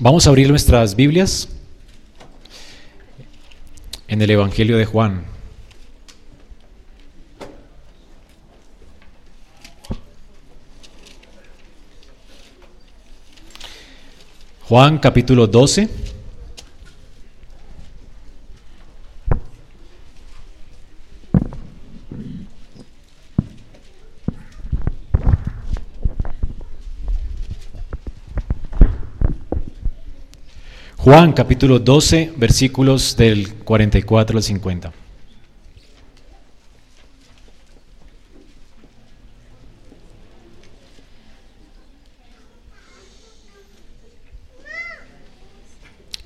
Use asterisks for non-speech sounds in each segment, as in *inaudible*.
Vamos a abrir nuestras Biblias en el Evangelio de Juan. Juan capítulo 12. Juan capítulo 12, versículos del 44 al 50.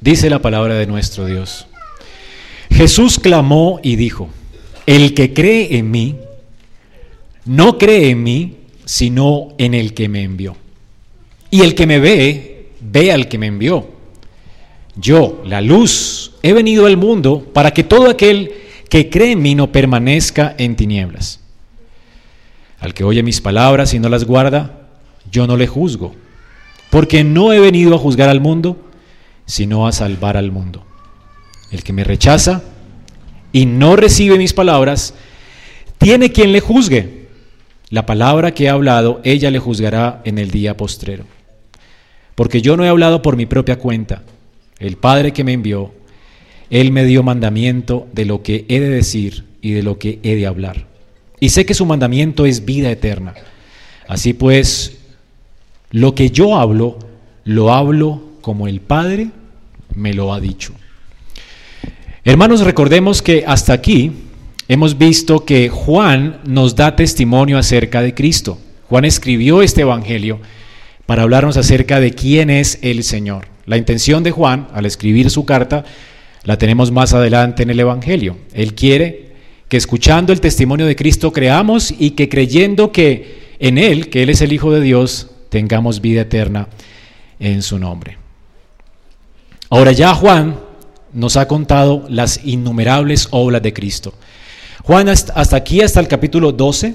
Dice la palabra de nuestro Dios. Jesús clamó y dijo, el que cree en mí, no cree en mí, sino en el que me envió. Y el que me ve, ve al que me envió. Yo, la luz, he venido al mundo para que todo aquel que cree en mí no permanezca en tinieblas. Al que oye mis palabras y no las guarda, yo no le juzgo, porque no he venido a juzgar al mundo, sino a salvar al mundo. El que me rechaza y no recibe mis palabras, tiene quien le juzgue. La palabra que he hablado, ella le juzgará en el día postrero. Porque yo no he hablado por mi propia cuenta el Padre que me envió, Él me dio mandamiento de lo que he de decir y de lo que he de hablar. Y sé que su mandamiento es vida eterna. Así pues, lo que yo hablo, lo hablo como el Padre me lo ha dicho. Hermanos, recordemos que hasta aquí hemos visto que Juan nos da testimonio acerca de Cristo. Juan escribió este Evangelio para hablarnos acerca de quién es el Señor. La intención de Juan al escribir su carta la tenemos más adelante en el Evangelio. Él quiere que escuchando el testimonio de Cristo creamos y que creyendo que en Él, que Él es el Hijo de Dios, tengamos vida eterna en su nombre. Ahora ya Juan nos ha contado las innumerables obras de Cristo. Juan hasta aquí, hasta el capítulo 12,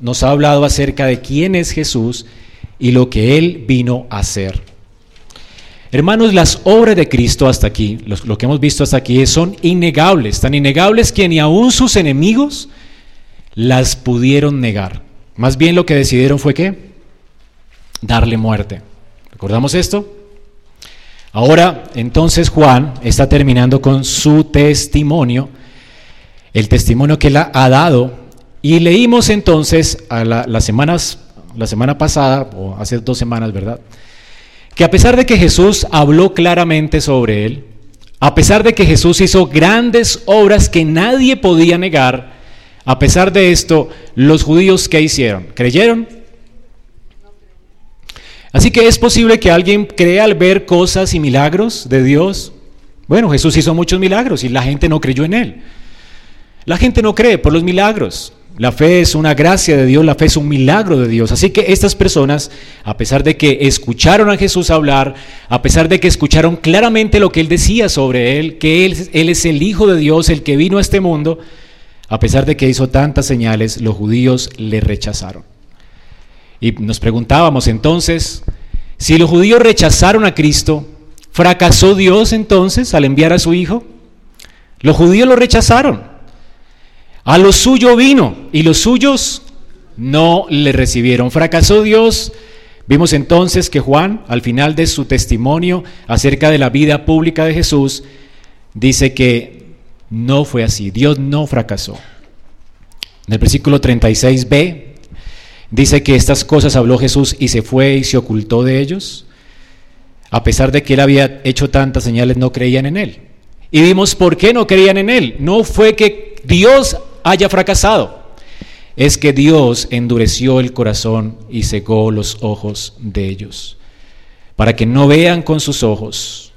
nos ha hablado acerca de quién es Jesús y lo que Él vino a hacer. Hermanos, las obras de Cristo hasta aquí, lo, que hemos visto hasta aquí, son innegables, tan innegables que ni aun sus enemigos las pudieron negar. Más bien lo que decidieron fue qué? Darle muerte. ¿Recordamos esto? Ahora, entonces Juan está terminando con su testimonio, el testimonio que él ha dado, y leímos entonces a las semanas, la semana pasada, o hace dos semanas, ¿verdad? Que a pesar de que Jesús habló claramente sobre él, a pesar de que Jesús hizo grandes obras que nadie podía negar, a pesar de esto, los judíos ¿qué hicieron? ¿Creyeron? Así que es posible que alguien crea al ver cosas y milagros de Dios. Bueno, Jesús hizo muchos milagros y la gente no creyó en él. La gente no cree por los milagros. La fe es una gracia de Dios, la fe es un milagro de Dios. Así que estas personas, a pesar de que escucharon a Jesús hablar, a pesar de que escucharon claramente lo que él decía sobre él, que él, es el Hijo de Dios, el que vino a este mundo, a pesar de que hizo tantas señales, los judíos le rechazaron. Y nos preguntábamos entonces, si los judíos rechazaron a Cristo, ¿fracasó Dios entonces al enviar a su Hijo? Los judíos lo rechazaron. A lo suyo vino y los suyos no le recibieron. Fracasó Dios. Vimos entonces que Juan, al final de su testimonio acerca de la vida pública de Jesús, dice que no fue así. Dios no fracasó. En el versículo 36b dice que estas cosas habló Jesús y se fue y se ocultó de ellos. A pesar de que él había hecho tantas señales, no creían en él. Y vimos por qué no creían en él. No fue que Dios haya fracasado, es que Dios endureció el corazón y cegó los ojos de ellos, para que no vean con sus ojos.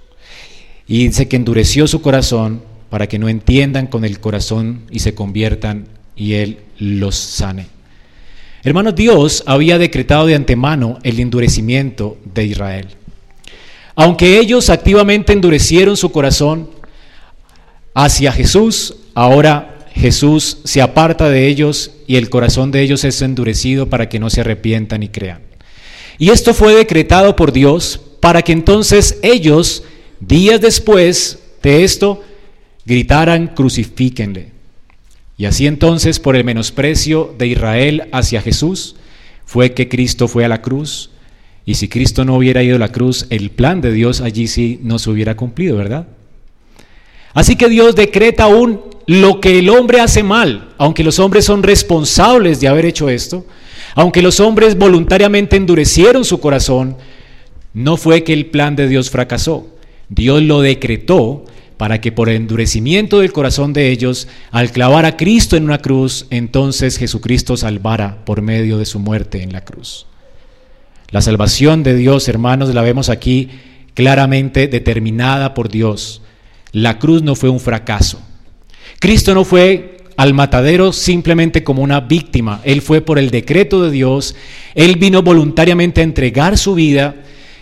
Y dice que endureció su corazón para que no entiendan con el corazón y se conviertan y Él los sane. Hermanos, Dios había decretado de antemano el endurecimiento de Israel. Aunque ellos activamente endurecieron su corazón hacia Jesús, ahora Jesús se aparta de ellos y el corazón de ellos es endurecido para que no se arrepientan y crean. Y esto fue decretado por Dios para que entonces ellos, días después de esto, gritaran, crucifíquenle. Y así entonces, por el menosprecio de Israel hacia Jesús, fue que Cristo fue a la cruz. Y si Cristo no hubiera ido a la cruz, el plan de Dios allí sí no se hubiera cumplido, ¿verdad? Así que Dios decreta aún lo que el hombre hace mal, aunque los hombres son responsables de haber hecho esto, aunque los hombres voluntariamente endurecieron su corazón, no fue que el plan de Dios fracasó. Dios lo decretó para que por el endurecimiento del corazón de ellos, al clavar a Cristo en una cruz, entonces Jesucristo salvara por medio de su muerte en la cruz. La salvación de Dios, hermanos, la vemos aquí claramente determinada por Dios. La cruz no fue un fracaso. Cristo no fue al matadero simplemente como una víctima. Él fue por el decreto de Dios. Él vino voluntariamente a entregar su vida.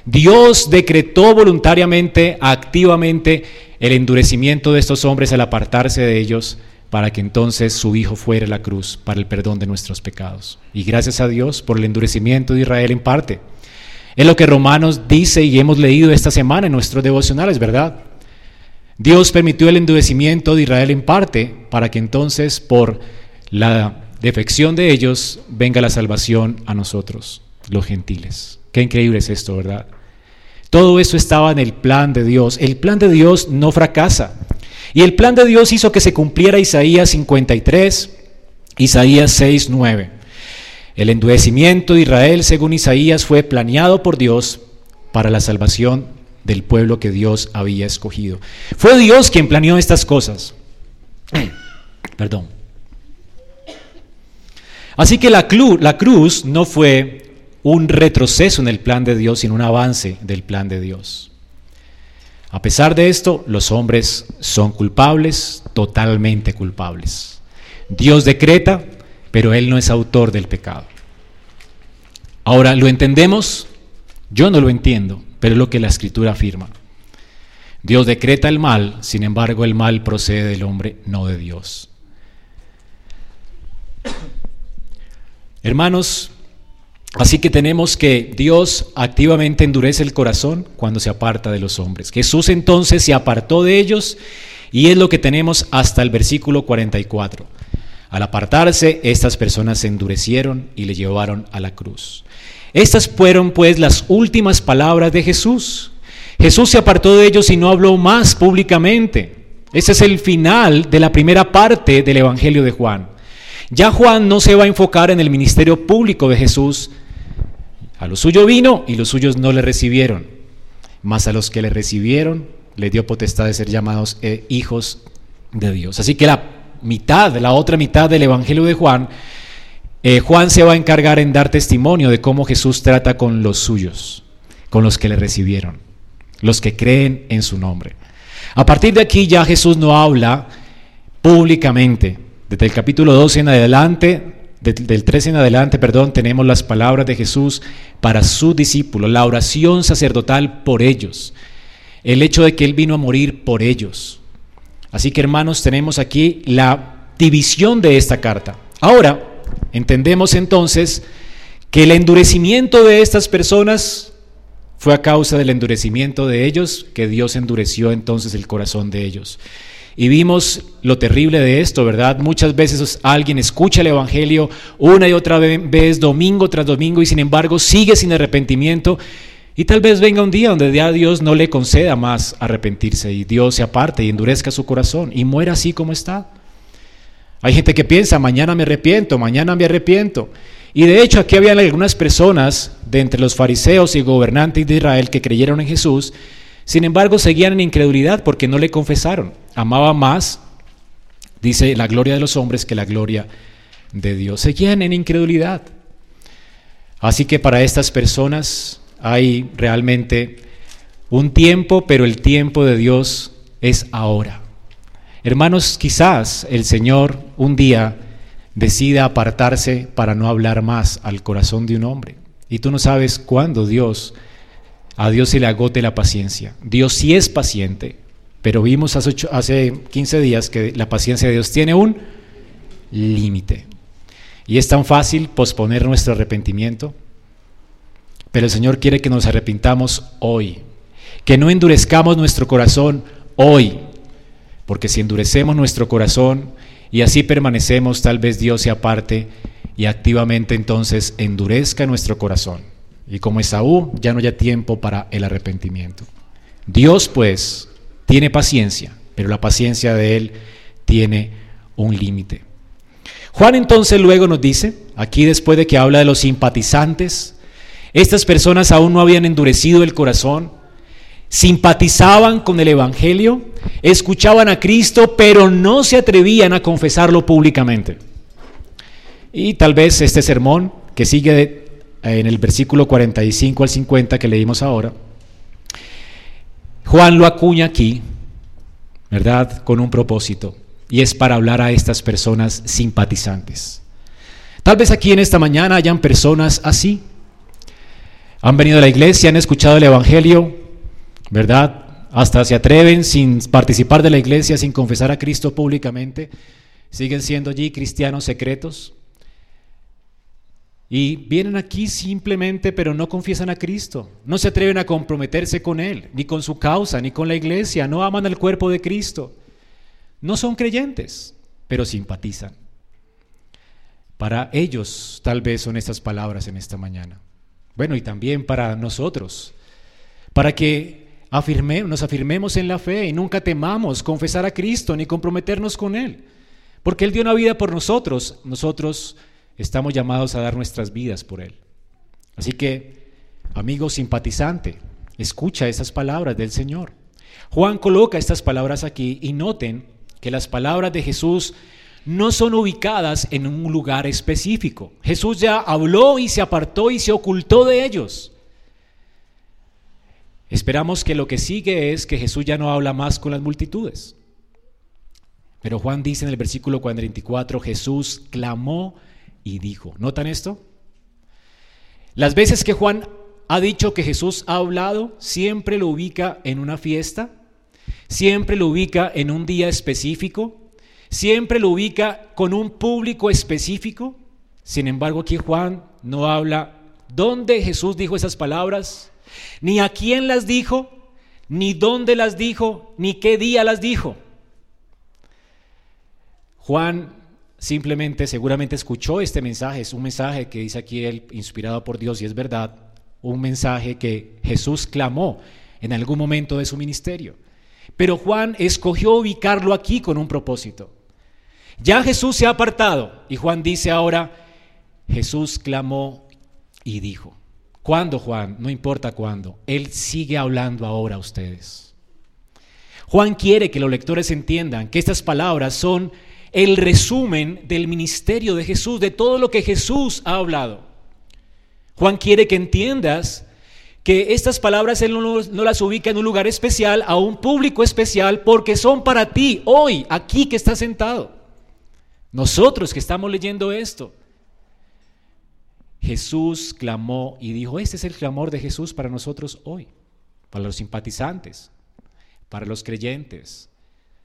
Dios decretó voluntariamente, activamente, el endurecimiento de estos hombres al apartarse de ellos para que entonces su Hijo fuera la cruz para el perdón de nuestros pecados. Y gracias a Dios por el endurecimiento de Israel en parte. Es lo que Romanos dice y hemos leído esta semana en nuestros devocionales, ¿verdad? Dios permitió el endurecimiento de Israel en parte para que entonces por la defección de ellos venga la salvación a nosotros, los gentiles. Qué increíble es esto, ¿verdad? Todo eso estaba en el plan de Dios. El plan de Dios no fracasa. Y el plan de Dios hizo que se cumpliera Isaías 53, Isaías 6, 9. El endurecimiento de Israel, según Isaías, fue planeado por Dios para la salvación del pueblo que Dios había escogido. Fue Dios quien planeó estas cosas. *clears throat* Perdón. Así que la, la cruz no fue un retroceso en el plan de Dios, sino un avance del plan de Dios. A pesar de esto, los hombres son culpables, totalmente culpables. Dios decreta, pero Él no es autor del pecado. Ahora, ¿lo entendemos? Yo no lo entiendo pero es lo que la escritura afirma. Dios decreta el mal, sin embargo el mal procede del hombre, no de Dios. Hermanos, así que tenemos que Dios activamente endurece el corazón cuando se aparta de los hombres. Jesús entonces se apartó de ellos y es lo que tenemos hasta el versículo 44. Al apartarse, estas personas se endurecieron y le llevaron a la cruz. Estas fueron pues las últimas palabras de Jesús. Jesús se apartó de ellos y no habló más públicamente. Ese es el final de la primera parte del Evangelio de Juan. Ya Juan no se va a enfocar en el ministerio público de Jesús. A lo suyo vino y los suyos no le recibieron. Mas a los que le recibieron le dio potestad de ser llamados eh, hijos de Dios. Así que la mitad, la otra mitad del Evangelio de Juan eh, Juan se va a encargar en dar testimonio de cómo Jesús trata con los suyos, con los que le recibieron, los que creen en su nombre. A partir de aquí ya Jesús no habla públicamente. Desde el capítulo 12 en adelante, del 13 en adelante, perdón, tenemos las palabras de Jesús para sus discípulos, la oración sacerdotal por ellos, el hecho de que Él vino a morir por ellos. Así que hermanos, tenemos aquí la división de esta carta. Ahora, Entendemos entonces que el endurecimiento de estas personas fue a causa del endurecimiento de ellos, que Dios endureció entonces el corazón de ellos. Y vimos lo terrible de esto, ¿verdad? Muchas veces alguien escucha el Evangelio una y otra vez, domingo tras domingo, y sin embargo sigue sin arrepentimiento. Y tal vez venga un día donde ya Dios no le conceda más arrepentirse y Dios se aparte y endurezca su corazón y muera así como está. Hay gente que piensa, mañana me arrepiento, mañana me arrepiento. Y de hecho aquí habían algunas personas de entre los fariseos y gobernantes de Israel que creyeron en Jesús, sin embargo seguían en incredulidad porque no le confesaron. Amaba más, dice, la gloria de los hombres que la gloria de Dios. Seguían en incredulidad. Así que para estas personas hay realmente un tiempo, pero el tiempo de Dios es ahora. Hermanos, quizás el Señor un día decida apartarse para no hablar más al corazón de un hombre. Y tú no sabes cuándo Dios, a Dios se le agote la paciencia. Dios sí es paciente, pero vimos hace, hace 15 días que la paciencia de Dios tiene un límite. Y es tan fácil posponer nuestro arrepentimiento. pero el Señor quiere que nos arrepintamos hoy, que no endurezcamos nuestro corazón hoy, porque si endurecemos nuestro corazón y así permanecemos, tal vez Dios se aparte y activamente entonces endurezca nuestro corazón. Y como Esaú, ya no haya tiempo para el arrepentimiento. Dios pues tiene paciencia, pero la paciencia de Él tiene un límite. Juan entonces luego nos dice, aquí después de que habla de los simpatizantes, estas personas aún no habían endurecido el corazón, simpatizaban con el Evangelio, escuchaban a Cristo, pero no se atrevían a confesarlo públicamente. Y tal vez este sermón, que sigue en el versículo 45 al 50 que leímos ahora, Juan lo acuña aquí, ¿verdad? Con un propósito, y es para hablar a estas personas simpatizantes. Tal vez aquí en esta mañana hayan personas así. Han venido a la iglesia, han escuchado el Evangelio, ¿verdad? Hasta se atreven sin participar de la iglesia, sin confesar a Cristo públicamente. Siguen siendo allí cristianos secretos. Y vienen aquí simplemente, pero no confiesan a Cristo. No se atreven a comprometerse con Él, ni con su causa, ni con la iglesia. No aman el cuerpo de Cristo. No son creyentes, pero simpatizan. Para ellos tal vez son estas palabras en esta mañana. Bueno, y también para nosotros. Para que nos afirmemos en la fe y nunca temamos confesar a Cristo ni comprometernos con Él. Porque Él dio una vida por nosotros. Nosotros estamos llamados a dar nuestras vidas por Él. Así que, amigo simpatizante, escucha esas palabras del Señor. Juan coloca estas palabras aquí y noten que las palabras de Jesús no son ubicadas en un lugar específico. Jesús ya habló y se apartó y se ocultó de ellos. Esperamos que lo que sigue es que Jesús ya no habla más con las multitudes. Pero Juan dice en el versículo 44, Jesús clamó y dijo. ¿Notan esto? Las veces que Juan ha dicho que Jesús ha hablado, siempre lo ubica en una fiesta, siempre lo ubica en un día específico, siempre lo ubica con un público específico. Sin embargo, aquí Juan no habla dónde Jesús dijo esas palabras, ni a quién las dijo, ni dónde las dijo, ni qué día las dijo. Juan simplemente seguramente escuchó este mensaje, es un mensaje que dice aquí él, inspirado por Dios y es verdad, un mensaje que Jesús clamó en algún momento de su ministerio. Pero Juan escogió ubicarlo aquí con un propósito. Ya Jesús se ha apartado y Juan dice ahora, Jesús clamó y dijo. ¿Cuándo, Juan? No importa cuándo. Él sigue hablando ahora a ustedes. Juan quiere que los lectores entiendan que estas palabras son el resumen del ministerio de Jesús, de todo lo que Jesús ha hablado. Juan quiere que entiendas que estas palabras Él no, las ubica en un lugar especial, a un público especial, porque son para ti, hoy, aquí que estás sentado. Nosotros que estamos leyendo esto. Jesús clamó y dijo, este es el clamor de Jesús para nosotros hoy, para los simpatizantes, para los creyentes,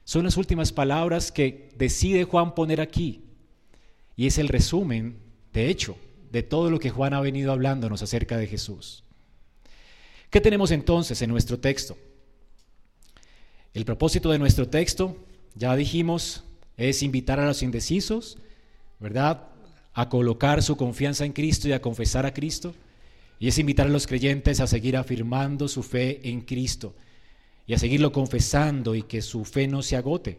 son las últimas palabras que decide Juan poner aquí. Y es el resumen, de hecho, de todo lo que Juan ha venido hablándonos acerca de Jesús. ¿Qué tenemos entonces en nuestro texto? El propósito de nuestro texto, ya dijimos, es invitar a los indecisos, ¿verdad? A colocar su confianza en Cristo y a confesar a Cristo. Y es invitar a los creyentes a seguir afirmando su fe en Cristo y a seguirlo confesando y que su fe no se agote.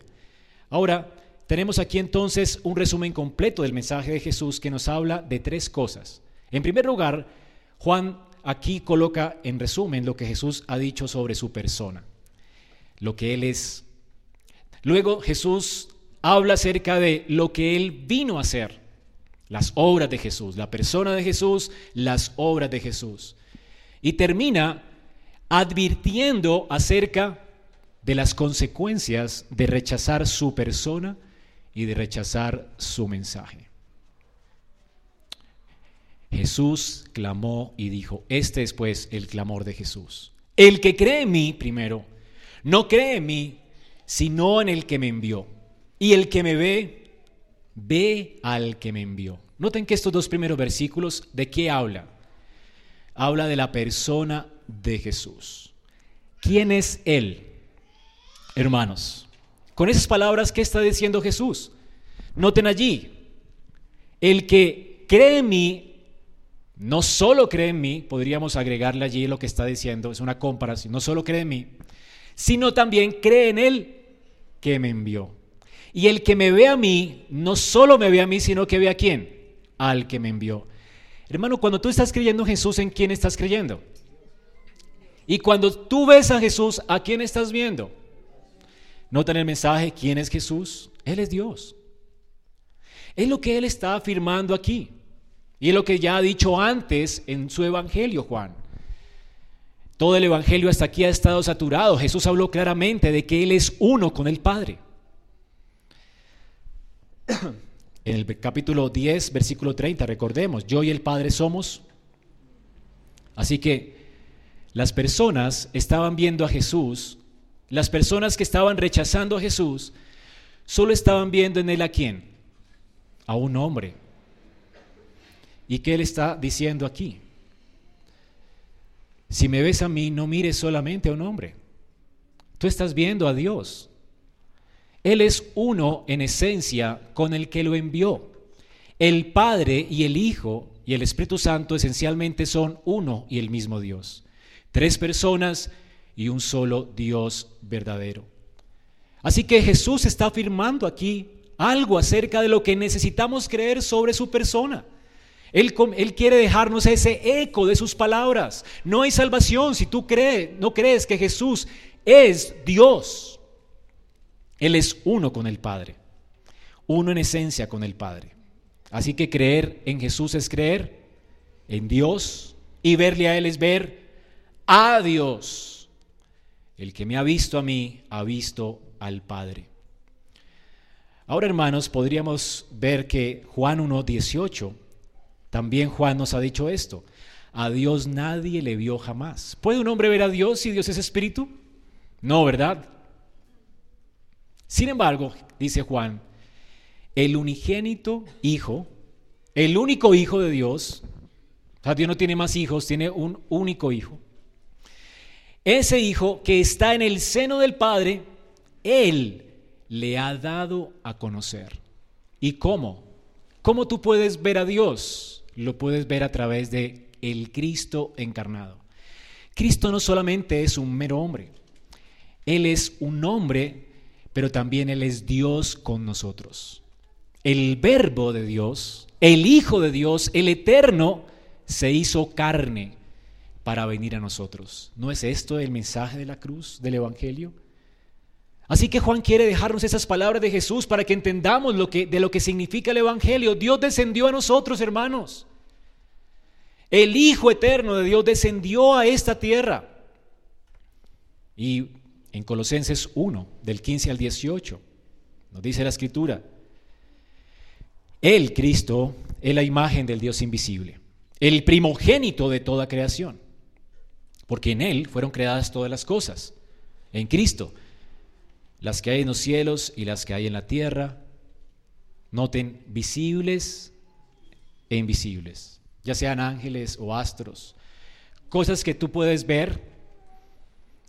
Ahora, tenemos aquí entonces un resumen completo del mensaje de Jesús que nos habla de tres cosas. En primer lugar, Juan aquí coloca en resumen lo que Jesús ha dicho sobre su persona, lo que Él es. Luego Jesús habla acerca de lo que Él vino a hacer, las obras de Jesús, la persona de Jesús, las obras de Jesús. Y termina advirtiendo acerca de las consecuencias de rechazar su persona y de rechazar su mensaje. Jesús clamó y dijo, este es pues el clamor de Jesús. El que cree en mí, primero, no cree en mí, sino en el que me envió. Y el que me ve, ve al que me envió. Noten que estos dos primeros versículos, ¿de qué habla? habla de la persona de Jesús. ¿Quién es Él? Hermanos, con esas palabras, ¿qué está diciendo Jesús? Noten allí, el que cree en mí, no solo cree en mí, podríamos agregarle allí lo que está diciendo, es una comparación, no solo cree en mí, sino también cree en Él que me envió. Y el que me ve a mí, no solo me ve a mí, sino que ve a quién, al que me envió. Hermano, cuando tú estás creyendo en Jesús, ¿en quién estás creyendo? Y cuando tú ves a Jesús, ¿a quién estás viendo? Notan el mensaje, ¿quién es Jesús? Él es Dios. Es lo que Él está afirmando aquí. Y es lo que ya ha dicho antes en su Evangelio, Juan. Todo el Evangelio hasta aquí ha estado saturado. Jesús habló claramente de que Él es uno con el Padre. En el capítulo 10, versículo 30, recordemos, yo y el Padre somos. Así que las personas estaban viendo a Jesús, las personas que estaban rechazando a Jesús, solo estaban viendo en Él a quién? A un hombre. ¿Y qué Él está diciendo aquí? Si me ves a mí, no mires solamente a un hombre. Tú estás viendo a Dios. Él es uno en esencia con el que lo envió. El Padre y el Hijo y el Espíritu Santo esencialmente son uno y el mismo Dios. Tres personas y un solo Dios verdadero. Así que Jesús está afirmando aquí algo acerca de lo que necesitamos creer sobre su persona. Él, quiere dejarnos ese eco de sus palabras. No hay salvación si tú crees, no crees que Jesús es Dios. Él es uno con el Padre, uno en esencia con el Padre. Así que creer en Jesús es creer en Dios y verle a Él es ver a Dios. El que me ha visto a mí ha visto al Padre. Ahora, hermanos, podríamos ver que Juan 1.18 también Juan nos ha dicho esto. A Dios nadie le vio jamás. ¿Puede un hombre ver a Dios si Dios es espíritu? No, ¿verdad? Sin embargo, dice Juan, el unigénito hijo, el único hijo de Dios, o sea, Dios no tiene más hijos, tiene un único hijo. Ese hijo que está en el seno del Padre, Él le ha dado a conocer. ¿Y cómo? ¿Cómo tú puedes ver a Dios? lo puedes ver a través de el Cristo encarnado. Cristo no solamente es un mero hombre, Él es un hombre, pero también Él es Dios con nosotros. El verbo de Dios, el Hijo de Dios, el Eterno, se hizo carne para venir a nosotros. ¿No es esto el mensaje de la cruz, del Evangelio? Así que Juan quiere dejarnos esas palabras de Jesús para que entendamos lo que, de lo que significa el Evangelio. Dios descendió a nosotros, hermanos. El Hijo Eterno de Dios descendió a esta tierra. Y en Colosenses 1, del 15 al 18, nos dice la Escritura, Él, Cristo, es la imagen del Dios invisible, el primogénito de toda creación, porque en Él fueron creadas todas las cosas, en Cristo las que hay en los cielos y las que hay en la tierra, noten visibles e invisibles, ya sean ángeles o astros, cosas que tú puedes ver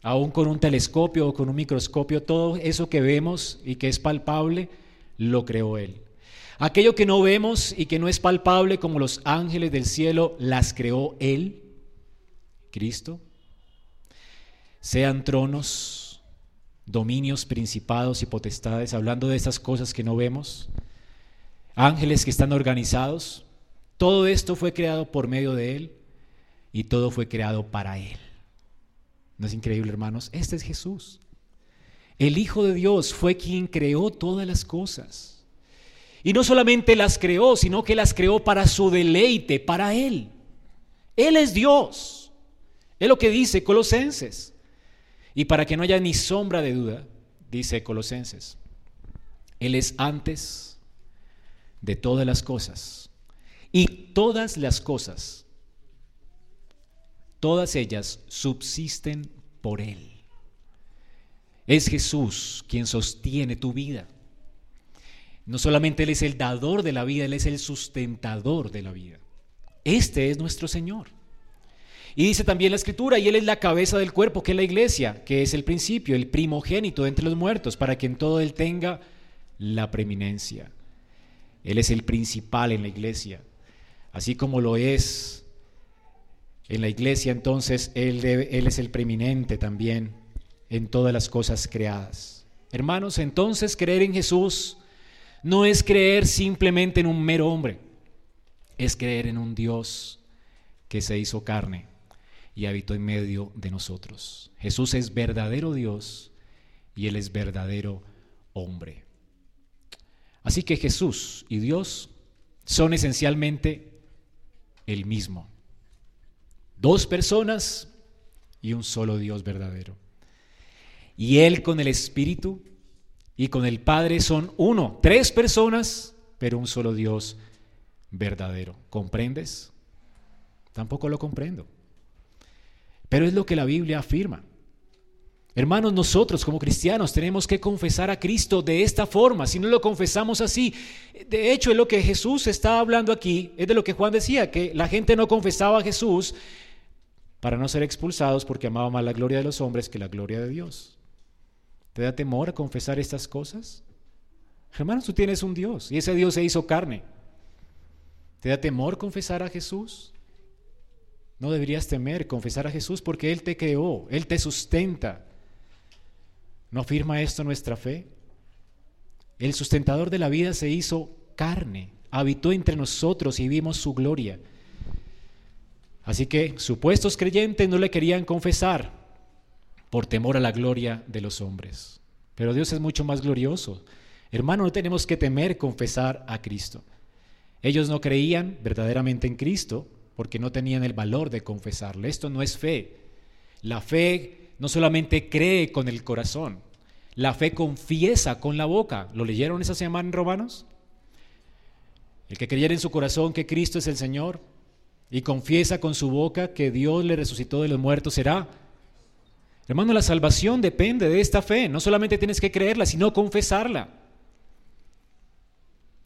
aún con un telescopio o con un microscopio, todo eso que vemos y que es palpable, lo creó Él. Aquello que no vemos y que no es palpable como los ángeles del cielo, las creó Él, Cristo. Sean tronos, dominios, principados y potestades, hablando de estas cosas que no vemos, ángeles que están organizados, todo esto fue creado por medio de Él y todo fue creado para Él. ¿No es increíble, hermanos? Este es Jesús. El Hijo de Dios fue quien creó todas las cosas. Y no solamente las creó, sino que las creó para su deleite, para Él. Él es Dios. Es lo que dice Colosenses. Y para que no haya ni sombra de duda, dice Colosenses, Él es antes de todas las cosas. Y todas las cosas, todas ellas subsisten por Él. Es Jesús quien sostiene tu vida. No solamente Él es el dador de la vida, Él es el sustentador de la vida. Este es nuestro Señor. Y dice también la escritura, y Él es la cabeza del cuerpo, que es la iglesia, que es el principio, el primogénito entre los muertos, para que en todo Él tenga la preeminencia. Él es el principal en la iglesia. Así como lo es en la iglesia, entonces Él, él es el preeminente también en todas las cosas creadas. Hermanos, entonces creer en Jesús no es creer simplemente en un mero hombre, es creer en un Dios que se hizo carne y habitó en medio de nosotros. Jesús es verdadero Dios y Él es verdadero hombre. Así que Jesús y Dios son esencialmente el mismo. Dos personas y un solo Dios verdadero. Y Él con el Espíritu y con el Padre son uno, tres personas, pero un solo Dios verdadero. ¿Comprendes? Tampoco lo comprendo. Pero es lo que la Biblia afirma. Hermanos, nosotros como cristianos tenemos que confesar a Cristo de esta forma, si no lo confesamos así. De hecho, es lo que Jesús está hablando aquí, es de lo que Juan decía, que la gente no confesaba a Jesús para no ser expulsados porque amaba más la gloria de los hombres que la gloria de Dios. ¿Te da temor a confesar estas cosas? Hermanos, tú tienes un Dios y ese Dios se hizo carne. ¿Te da temor confesar a Jesús? No deberías temer confesar a Jesús porque Él te creó, Él te sustenta. ¿No afirma esto nuestra fe? El sustentador de la vida se hizo carne, habitó entre nosotros y vimos su gloria. Así que supuestos creyentes no le querían confesar por temor a la gloria de los hombres. Pero Dios es mucho más glorioso. Hermano, no tenemos que temer confesar a Cristo. Ellos no creían verdaderamente en Cristo, porque no tenían el valor de confesarle. Esto no es fe. La fe no solamente cree con el corazón, la fe confiesa con la boca. ¿Lo leyeron esa semana en Romanos? El que creyera en su corazón que Cristo es el Señor y confiesa con su boca que Dios le resucitó de los muertos será. Hermano, la salvación depende de esta fe. No solamente tienes que creerla, sino confesarla.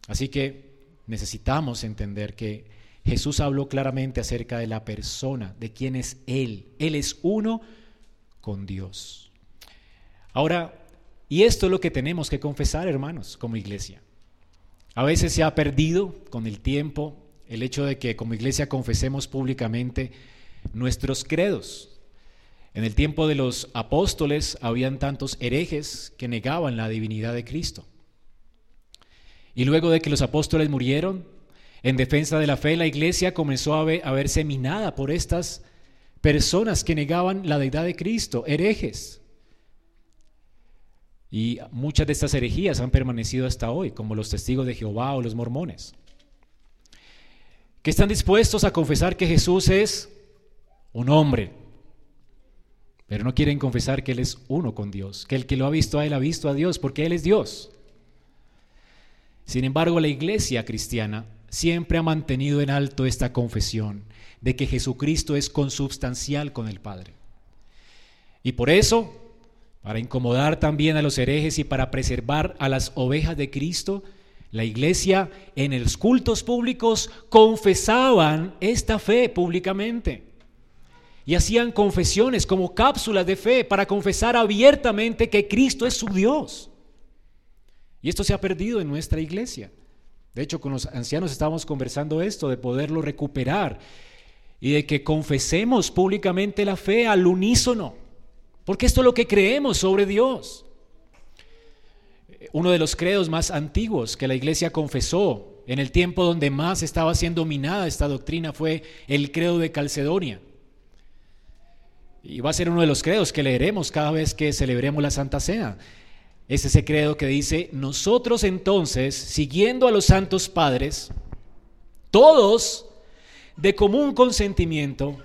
Así que necesitamos entender que Jesús habló claramente acerca de la persona, de quién es Él. Él es uno con Dios. Ahora, y esto es lo que tenemos que confesar, hermanos, como iglesia. A veces se ha perdido con el tiempo el hecho de que como iglesia confesemos públicamente nuestros credos. En el tiempo de los apóstoles habían tantos herejes que negaban la divinidad de Cristo. Y luego de que los apóstoles murieron, en defensa de la fe, la iglesia comenzó a, verse minada por estas personas que negaban la deidad de Cristo, herejes. Y muchas de estas herejías han permanecido hasta hoy, como los testigos de Jehová o los mormones, están dispuestos a confesar que Jesús es un hombre, pero no quieren confesar que Él es uno con Dios, que el que lo ha visto a Él ha visto a Dios, porque Él es Dios. Sin embargo, la iglesia cristiana siempre ha mantenido en alto esta confesión de que Jesucristo es consubstancial con el Padre. Y por eso, para incomodar también a los herejes y para preservar a las ovejas de Cristo, la iglesia en los cultos públicos confesaban esta fe públicamente. Y hacían confesiones como cápsulas de fe para confesar abiertamente que Cristo es su Dios. Y esto se ha perdido en nuestra iglesia. De hecho, con los ancianos estábamos conversando esto, de poderlo recuperar y de que confesemos públicamente la fe al unísono, porque esto es lo que creemos sobre Dios. Uno de los credos más antiguos que la iglesia confesó en el tiempo donde más estaba siendo minada esta doctrina fue el credo de Calcedonia. Y va a ser uno de los credos que leeremos cada vez que celebremos la Santa Cena. Es ese credo que dice, nosotros entonces, siguiendo a los santos padres, todos de común consentimiento,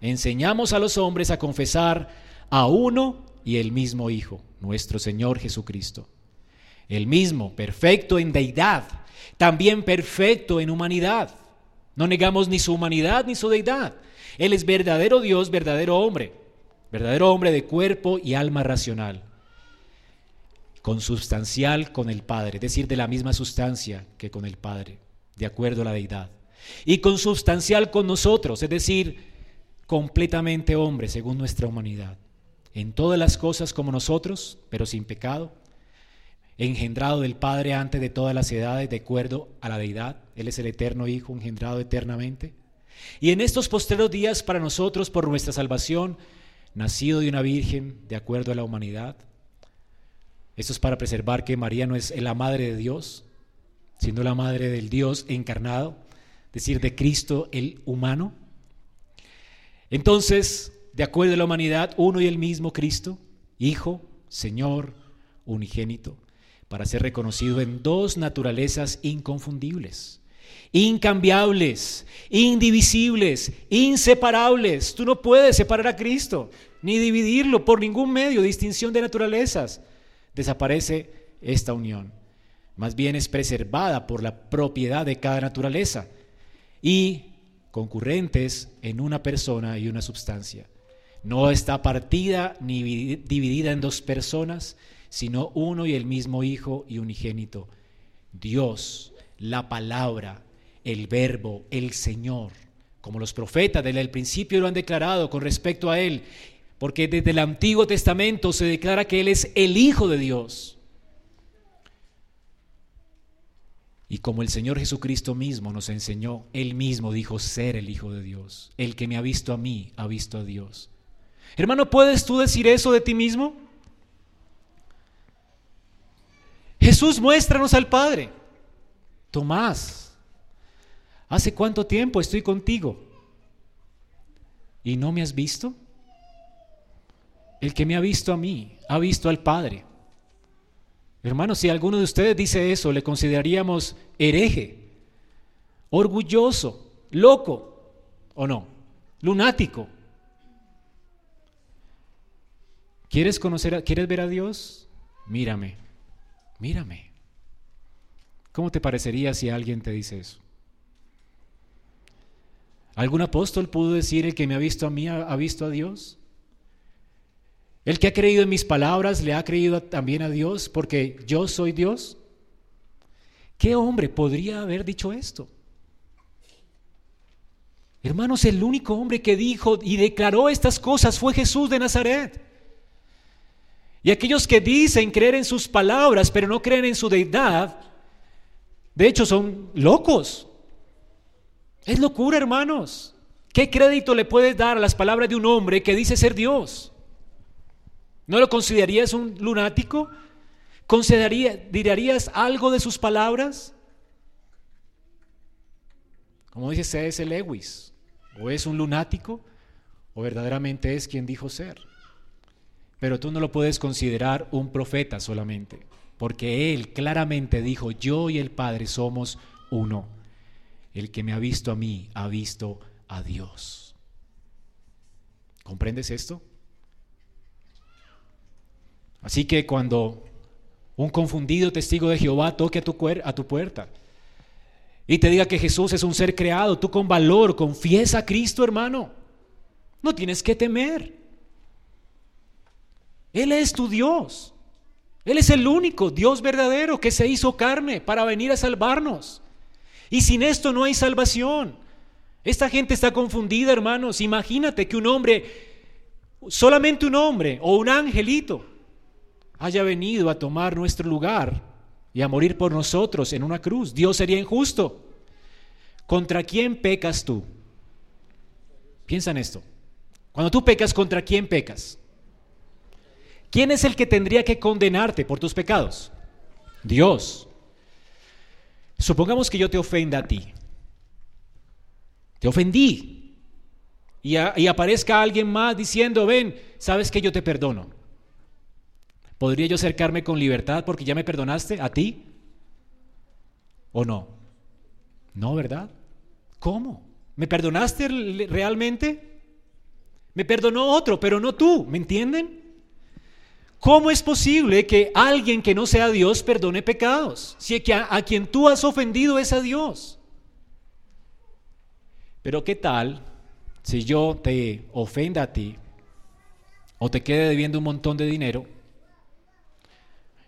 enseñamos a los hombres a confesar a uno y el mismo Hijo, nuestro Señor Jesucristo. El mismo, perfecto en deidad, también perfecto en humanidad. No negamos ni su humanidad ni su deidad. Él es verdadero Dios, verdadero hombre, verdadero hombre de cuerpo y alma racional consubstancial con el Padre, es decir, de la misma sustancia que con el Padre, de acuerdo a la deidad. Y consubstancial con nosotros, es decir, completamente hombre según nuestra humanidad, en todas las cosas como nosotros, pero sin pecado, engendrado del Padre antes de todas las edades, de acuerdo a la deidad. Él es el eterno Hijo, engendrado eternamente. Y en estos postreros días para nosotros, por nuestra salvación, nacido de una virgen, de acuerdo a la humanidad. Esto es para preservar que María no es la madre de Dios, siendo la madre del Dios encarnado, es decir, de Cristo el humano. Entonces, de acuerdo a la humanidad, uno y el mismo Cristo, Hijo, Señor, unigénito, para ser reconocido en dos naturalezas inconfundibles, incambiables, indivisibles, inseparables. Tú no puedes separar a Cristo, ni dividirlo por ningún medio, distinción de naturalezas. Desaparece esta unión. Más bien es preservada por la propiedad de cada naturaleza y concurrentes en una persona y una sustancia. No está partida ni dividida en dos personas, sino uno y el mismo Hijo y unigénito. Dios, la palabra, el verbo, el Señor, como los profetas desde el principio lo han declarado con respecto a Él, porque desde el Antiguo Testamento se declara que Él es el Hijo de Dios. Y como el Señor Jesucristo mismo nos enseñó, Él mismo dijo ser el Hijo de Dios. El que me ha visto a mí, ha visto a Dios. Hermano, ¿puedes tú decir eso de ti mismo? Jesús, muéstranos al Padre. Tomás, ¿hace cuánto tiempo estoy contigo? ¿Y no me has visto? El que me ha visto a mí, ha visto al Padre. Hermanos, si alguno de ustedes dice eso, le consideraríamos hereje, orgulloso, loco o no, lunático. ¿Quieres conocer, quieres ver a Dios? Mírame, mírame. ¿Cómo te parecería si alguien te dice eso? ¿Algún apóstol pudo decir el que me ha visto a mí ha visto a Dios? El que ha creído en mis palabras le ha creído también a Dios porque yo soy Dios. ¿Qué hombre podría haber dicho esto? Hermanos, el único hombre que dijo y declaró estas cosas fue Jesús de Nazaret. Y aquellos que dicen creer en sus palabras pero no creen en su deidad, de hecho son locos. Es locura, hermanos. ¿Qué crédito le puedes dar a las palabras de un hombre que dice ser Dios? ¿No lo considerarías un lunático? ¿Considerarías algo de sus palabras? Como dice C.S. Lewis, o es un lunático o verdaderamente es quien dijo ser. Pero tú no lo puedes considerar un profeta solamente, porque él claramente dijo, yo y el Padre somos uno. El que me ha visto a mí ha visto a Dios. ¿Comprendes esto? Así que cuando un confundido testigo de Jehová toque a tu, a tu puerta y te diga que Jesús es un ser creado, tú con valor confiesa a Cristo, hermano. No tienes que temer. Él es tu Dios. Él es el único Dios verdadero que se hizo carne para venir a salvarnos. Y sin esto no hay salvación. Esta gente está confundida, hermanos. Imagínate que un hombre, solamente un hombre o un angelito, haya venido a tomar nuestro lugar y a morir por nosotros en una cruz. Dios sería injusto. ¿Contra quién pecas tú? Piensa en esto. Cuando tú pecas, ¿contra quién pecas? ¿Quién es el que tendría que condenarte por tus pecados? Dios. Supongamos que yo te ofenda a ti. Te ofendí. Y, aparezca alguien más diciendo, ven, sabes que yo te perdono. ¿Podría yo acercarme con libertad porque ya me perdonaste a ti? ¿O no? No, ¿verdad? ¿Cómo? ¿Me perdonaste realmente? Me perdonó otro, pero no tú, ¿me entienden? ¿Cómo es posible que alguien que no sea Dios perdone pecados? Si a, quien tú has ofendido es a Dios. Pero ¿qué tal si yo te ofenda a ti o te quede debiendo un montón de dinero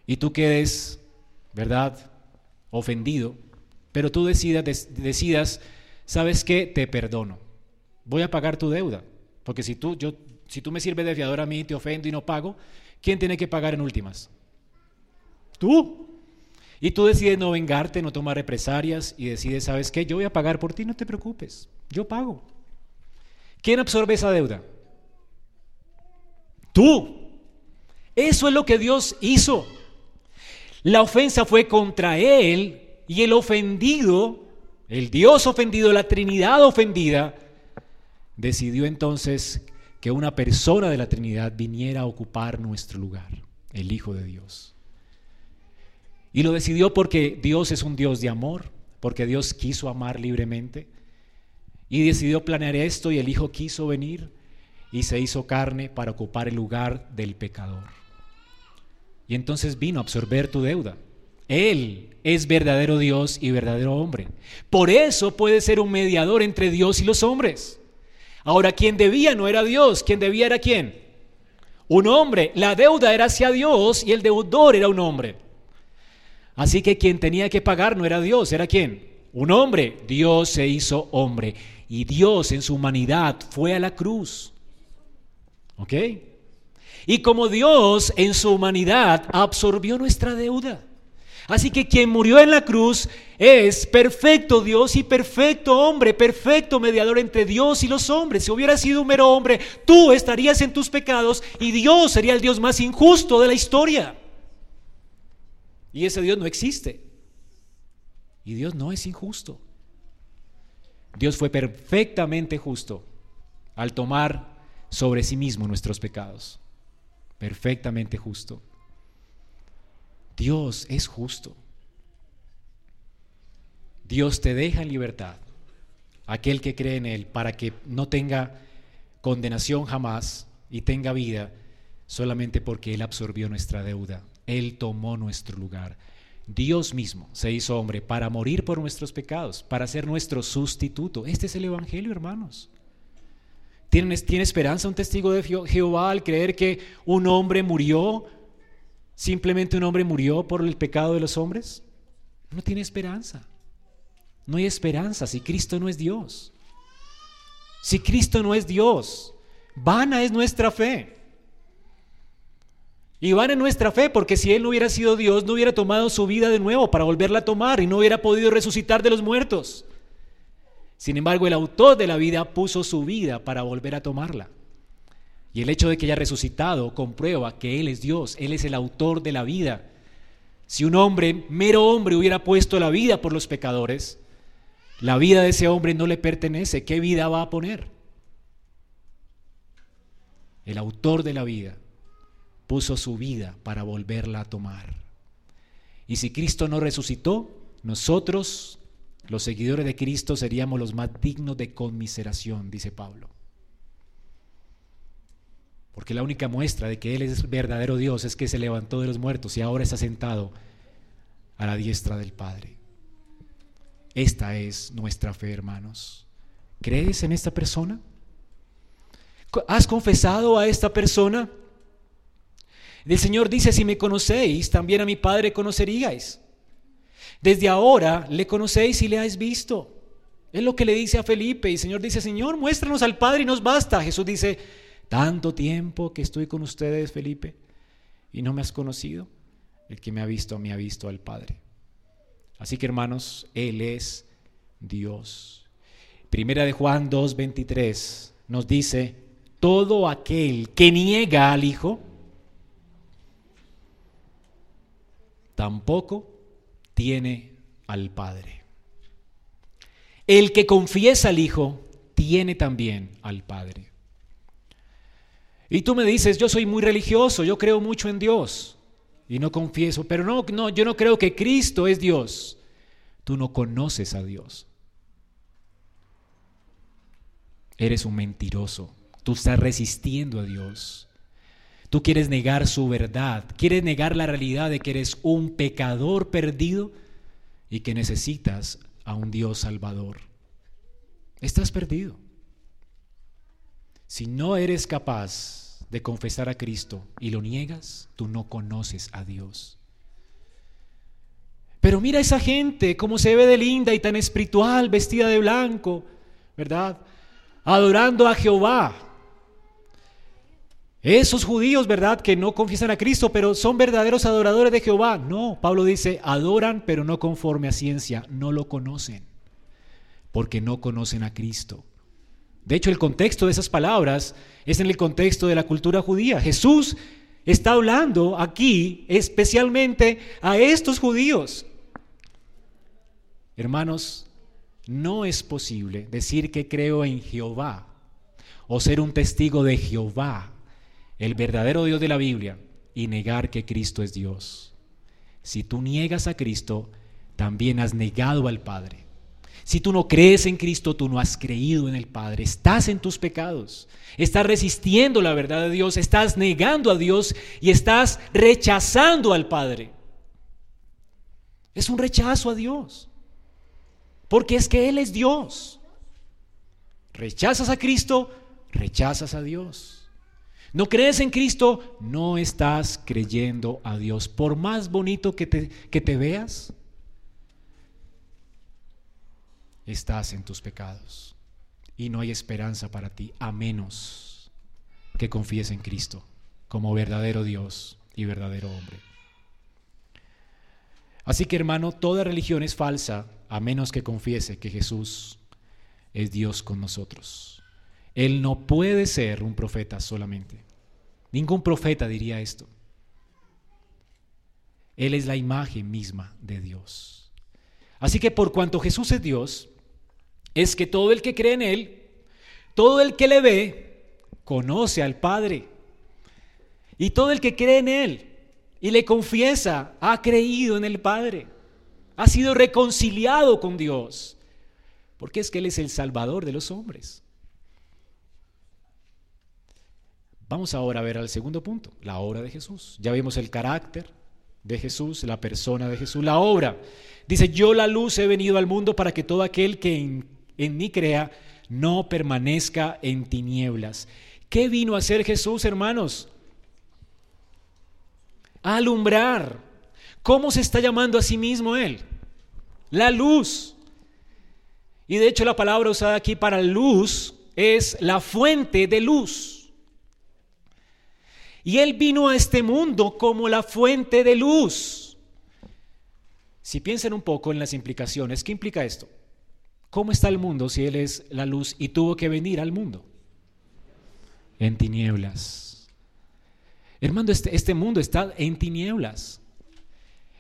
y tú quedes, ¿verdad?, ofendido, pero tú decidas, decidas, ¿sabes qué? Te perdono. Voy a pagar tu deuda. Porque si tú, yo, si tú me sirves de fiador a mí, te ofendo y no pago, ¿quién tiene que pagar en últimas? Tú. Y tú decides no vengarte, no tomar represalias y decides, ¿sabes qué? Yo voy a pagar por ti, no te preocupes, yo pago. ¿Quién absorbe esa deuda? Tú. Eso es lo que Dios hizo. La ofensa fue contra Él y el ofendido, el Dios ofendido, la Trinidad ofendida, decidió entonces que una persona de la Trinidad viniera a ocupar nuestro lugar, el Hijo de Dios. Y lo decidió porque Dios es un Dios de amor, porque Dios quiso amar libremente. Y decidió planear esto y el Hijo quiso venir y se hizo carne para ocupar el lugar del pecador. Y entonces vino a absorber tu deuda. Él es verdadero Dios y verdadero hombre. Por eso puede ser un mediador entre Dios y los hombres. Ahora, quien debía no era Dios, quien debía era quién? Un hombre. La deuda era hacia Dios y el deudor era un hombre. Así que quien tenía que pagar no era Dios, era quién? Un hombre. Dios se hizo hombre y Dios en su humanidad fue a la cruz. ¿Ok? Y como Dios en su humanidad absorbió nuestra deuda. Así que quien murió en la cruz es perfecto Dios y perfecto hombre, perfecto mediador entre Dios y los hombres. Si hubiera sido un mero hombre, tú estarías en tus pecados y Dios sería el Dios más injusto de la historia. Y ese Dios no existe. Y Dios no es injusto. Dios fue perfectamente justo al tomar sobre sí mismo nuestros pecados. Perfectamente justo. Dios es justo. Dios te deja en libertad, aquel que cree en Él, para que no tenga condenación jamás y tenga vida solamente porque Él absorbió nuestra deuda. Él tomó nuestro lugar. Dios mismo se hizo hombre para morir por nuestros pecados, para ser nuestro sustituto. Este es el Evangelio, hermanos. ¿Tiene, ¿Tiene esperanza un testigo de Jehová al creer que un hombre murió ¿Simplemente un hombre murió por el pecado de los hombres? No tiene esperanza. No hay esperanza si Cristo no es Dios. Si Cristo no es Dios, vana es nuestra fe. Y vana es nuestra fe porque si Él no hubiera sido Dios, no hubiera tomado su vida de nuevo para volverla a tomar y no hubiera podido resucitar de los muertos. Sin embargo, el autor de la vida puso su vida para volver a tomarla. Y el hecho de que haya resucitado comprueba que Él es Dios, Él es el autor de la vida. Si un hombre, mero hombre, hubiera puesto la vida por los pecadores, la vida de ese hombre no le pertenece. ¿Qué vida va a poner? El autor de la vida puso su vida para volverla a tomar. Y si Cristo no resucitó, nosotros, los seguidores de Cristo, seríamos los más dignos de conmiseración, dice Pablo. Porque la única muestra de que Él es verdadero Dios es que se levantó de los muertos y ahora está sentado a la diestra del Padre. Esta es nuestra fe, hermanos. ¿Crees en esta persona? ¿Has confesado a esta persona? El Señor dice, si me conocéis, también a mi Padre conoceríais. Desde ahora le conocéis y le habéis visto. Es lo que le dice a Felipe. Y el Señor dice, Señor, muéstranos al Padre y nos basta. Jesús dice, tanto tiempo que estoy con ustedes, Felipe, y no me has conocido. El que me ha visto, me ha visto al Padre. Así que hermanos, Él es Dios. Primera de Juan 2.23 nos dice, todo aquel que niega al Hijo, tampoco tiene al Padre. El que confiesa al Hijo, tiene también al Padre. Y tú me dices, yo soy muy religioso, yo creo mucho en Dios y no confieso, pero no, no, yo no creo que Cristo es Dios. Tú no conoces a Dios. Eres un mentiroso. Tú estás resistiendo a Dios. Tú quieres negar su verdad, quieres negar la realidad de que eres un pecador perdido y que necesitas a un Dios salvador. Estás perdido. Si no eres capaz de confesar a Cristo y lo niegas, tú no conoces a Dios. Pero mira esa gente, cómo se ve de linda y tan espiritual, vestida de blanco, ¿verdad? Adorando a Jehová. Esos judíos, ¿verdad? Que no confiesan a Cristo, pero son verdaderos adoradores de Jehová. No, Pablo dice, adoran, pero no conforme a ciencia, no lo conocen, porque no conocen a Cristo. De hecho, el contexto de esas palabras es en el contexto de la cultura judía. Jesús está hablando aquí especialmente a estos judíos. Hermanos, no es posible decir que creo en Jehová o ser un testigo de Jehová el verdadero Dios de la Biblia y negar que Cristo es Dios. Si tú niegas a Cristo, también has negado al Padre. Si tú no crees en Cristo, tú no has creído en el Padre. Estás en tus pecados. Estás resistiendo la verdad de Dios. Estás negando a Dios y estás rechazando al Padre. Es un rechazo a Dios. Porque es que Él es Dios. Rechazas a Cristo, rechazas a Dios. No crees en Cristo, no estás creyendo a Dios. Por más bonito que te, que te veas, estás en tus pecados. Y no hay esperanza para ti, a menos que confíes en Cristo como verdadero Dios y verdadero hombre. Así que hermano, toda religión es falsa a menos que confiese que Jesús es Dios con nosotros. Él no puede ser un profeta solamente. Ningún profeta diría esto. Él es la imagen misma de Dios. Así que por cuanto Jesús es Dios, es que todo el que cree en Él, todo el que le ve, conoce al Padre. Y todo el que cree en Él y le confiesa, ha creído en el Padre, ha sido reconciliado con Dios, porque es que Él es el Salvador de los hombres. Vamos ahora a ver al segundo punto, la obra de Jesús. Ya vimos el carácter de Jesús, la persona de Jesús, la obra. Dice, yo la luz he venido al mundo para que todo aquel que en, en mí crea no permanezca en tinieblas. ¿Qué vino a hacer Jesús, hermanos? A alumbrar. ¿Cómo se está llamando a sí mismo Él? La luz. Y de hecho la palabra usada aquí para luz es la fuente de luz. Y Él vino a este mundo como la fuente de luz. Si piensan un poco en las implicaciones, ¿qué implica esto? ¿Cómo está el mundo si Él es la luz y tuvo que venir al mundo? En tinieblas. Hermano, este, este mundo está en tinieblas.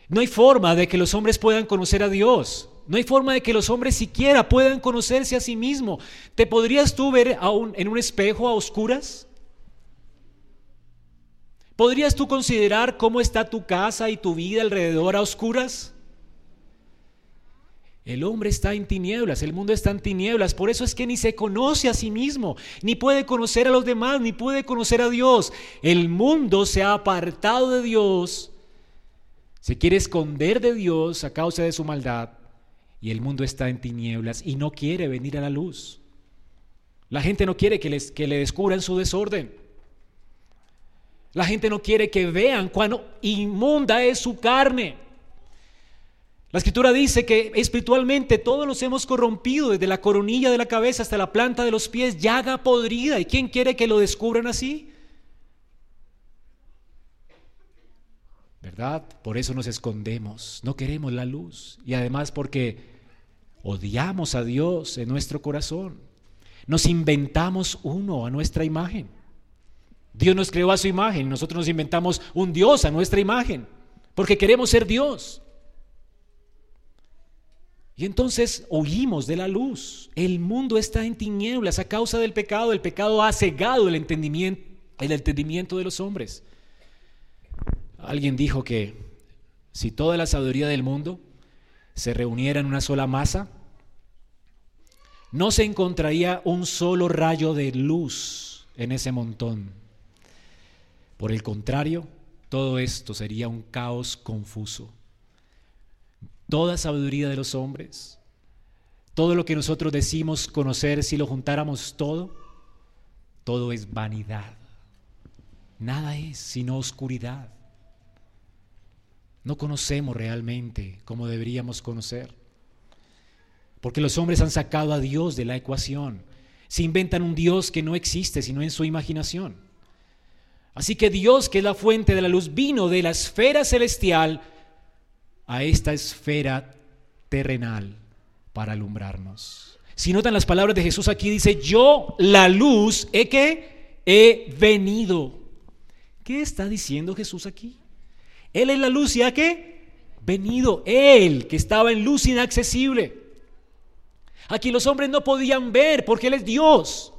No hay forma de que los hombres puedan conocer a Dios. No hay forma de que los hombres siquiera puedan conocerse a sí mismos. ¿Te podrías tú ver en un espejo a oscuras? ¿Podrías tú considerar cómo está tu casa y tu vida alrededor a oscuras? El hombre está en tinieblas, el mundo está en tinieblas, por eso es que ni se conoce a sí mismo, ni puede conocer a los demás, ni puede conocer a Dios. El mundo se ha apartado de Dios, se quiere esconder de Dios a causa de su maldad, y el mundo está en tinieblas y no quiere venir a la luz. La gente no quiere que, les, que le descubran su desorden. La gente no quiere que vean cuán inmunda es su carne. La escritura dice que espiritualmente todos nos hemos corrompido desde la coronilla de la cabeza hasta la planta de los pies, llaga podrida. ¿Y quién quiere que lo descubran así? ¿Verdad? Por eso nos escondemos, no queremos la luz. Y además porque odiamos a Dios en nuestro corazón. Nos inventamos uno a nuestra imagen. Dios nos creó a su imagen, nosotros nos inventamos un Dios a nuestra imagen, porque queremos ser Dios. Y entonces oímos de la luz. El mundo está en tinieblas a causa del pecado. El pecado ha cegado el entendimiento, el entendimiento de los hombres. Alguien dijo que si toda la sabiduría del mundo se reuniera en una sola masa, no se encontraría un solo rayo de luz en ese montón. Por el contrario, todo esto sería un caos confuso. Toda sabiduría de los hombres, todo lo que nosotros decimos conocer, si lo juntáramos todo, todo es vanidad. Nada es sino oscuridad. No conocemos realmente como deberíamos conocer. Porque los hombres han sacado a Dios de la ecuación. Se inventan un Dios que no existe sino en su imaginación. Así que Dios, que es la fuente de la luz, vino de la esfera celestial a esta esfera terrenal para alumbrarnos. Si notan las palabras de Jesús aquí, dice, yo la luz he que he venido. ¿Qué está diciendo Jesús aquí? Él es la luz y ha que venido. Él que estaba en luz inaccesible. Aquí los hombres no podían ver porque Él es Dios.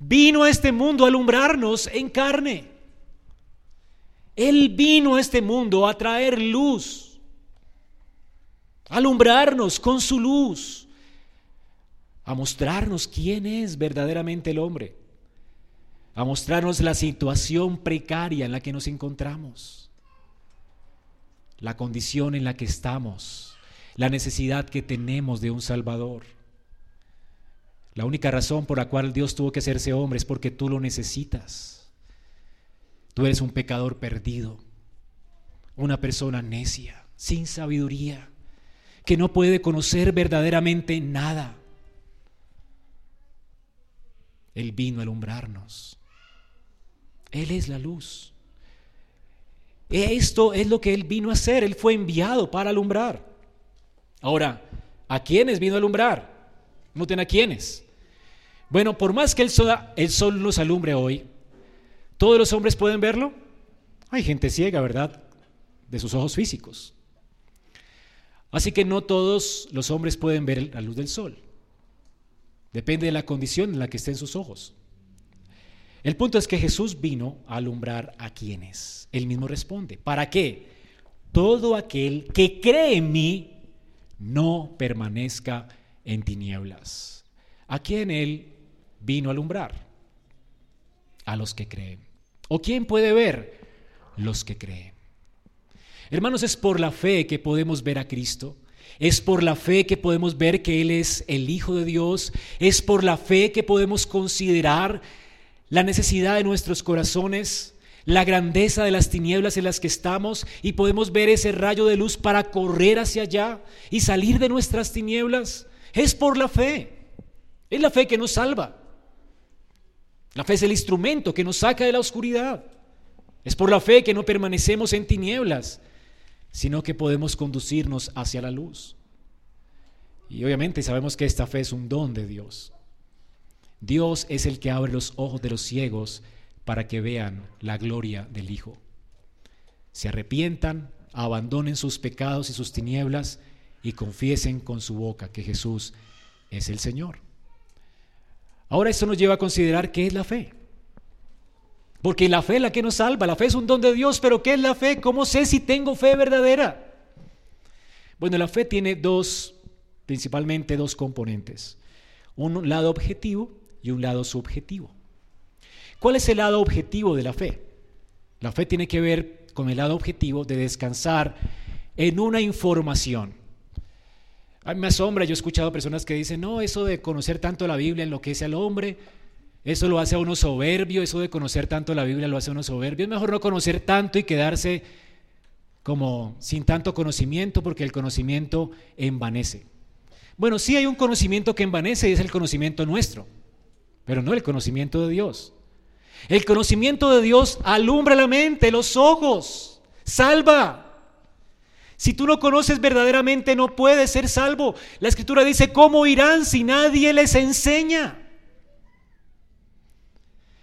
Vino a este mundo a alumbrarnos en carne. Él vino a este mundo a traer luz, alumbrarnos con su luz, a mostrarnos quién es verdaderamente el hombre, a mostrarnos la situación precaria en la que nos encontramos, la condición en la que estamos, la necesidad que tenemos de un Salvador. La única razón por la cual Dios tuvo que hacerse hombre es porque tú lo necesitas. Tú eres un pecador perdido, una persona necia, sin sabiduría, que no puede conocer verdaderamente nada. Él vino a alumbrarnos. Él es la luz. Esto es lo que Él vino a hacer. Él fue enviado para alumbrar. Ahora, ¿a quiénes vino a alumbrar? Noten a quiénes. Bueno, por más que el sol, el sol nos alumbre hoy, ¿todos los hombres pueden verlo? Hay gente ciega, ¿verdad? De sus ojos físicos. Así que no todos los hombres pueden ver la luz del sol. Depende de la condición en la que estén sus ojos. El punto es que Jesús vino a alumbrar a quienes. Él mismo responde. ¿Para qué? Todo aquel que cree en mí no permanezca en tinieblas. ¿A quién Él vino a alumbrar? A los que creen. ¿O quién puede ver? Los que creen. Hermanos, es por la fe que podemos ver a Cristo. Es por la fe que podemos ver que Él es el Hijo de Dios. Es por la fe que podemos considerar la necesidad de nuestros corazones, la grandeza de las tinieblas en las que estamos y podemos ver ese rayo de luz para correr hacia allá y salir de nuestras tinieblas. Es por la fe. Es la fe que nos salva. La fe es el instrumento que nos saca de la oscuridad. Es por la fe que no permanecemos en tinieblas, sino que podemos conducirnos hacia la luz. Y obviamente sabemos que esta fe es un don de Dios. Dios es el que abre los ojos de los ciegos para que vean la gloria del Hijo. Se arrepientan, abandonen sus pecados y sus tinieblas y confiesen con su boca que Jesús es el Señor. Ahora esto nos lleva a considerar qué es la fe. Porque la fe es la que nos salva, la fe es un don de Dios, pero ¿qué es la fe? ¿Cómo sé si tengo fe verdadera? Bueno, la fe tiene dos, principalmente dos componentes. Un lado objetivo y un lado subjetivo. ¿Cuál es el lado objetivo de la fe? La fe tiene que ver con el lado objetivo de descansar en una información. A mí me asombra, yo he escuchado personas que dicen, no, eso de conocer tanto la Biblia enloquece al hombre, eso lo hace a uno soberbio, eso de conocer tanto la Biblia lo hace a uno soberbio. Es mejor no conocer tanto y quedarse como sin tanto conocimiento porque el conocimiento envanece. Bueno, sí hay un conocimiento que envanece y es el conocimiento nuestro, pero no el conocimiento de Dios. El conocimiento de Dios alumbra la mente, los ojos, salva. Si tú no conoces verdaderamente, no puedes ser salvo. La escritura dice, ¿cómo irán si nadie les enseña?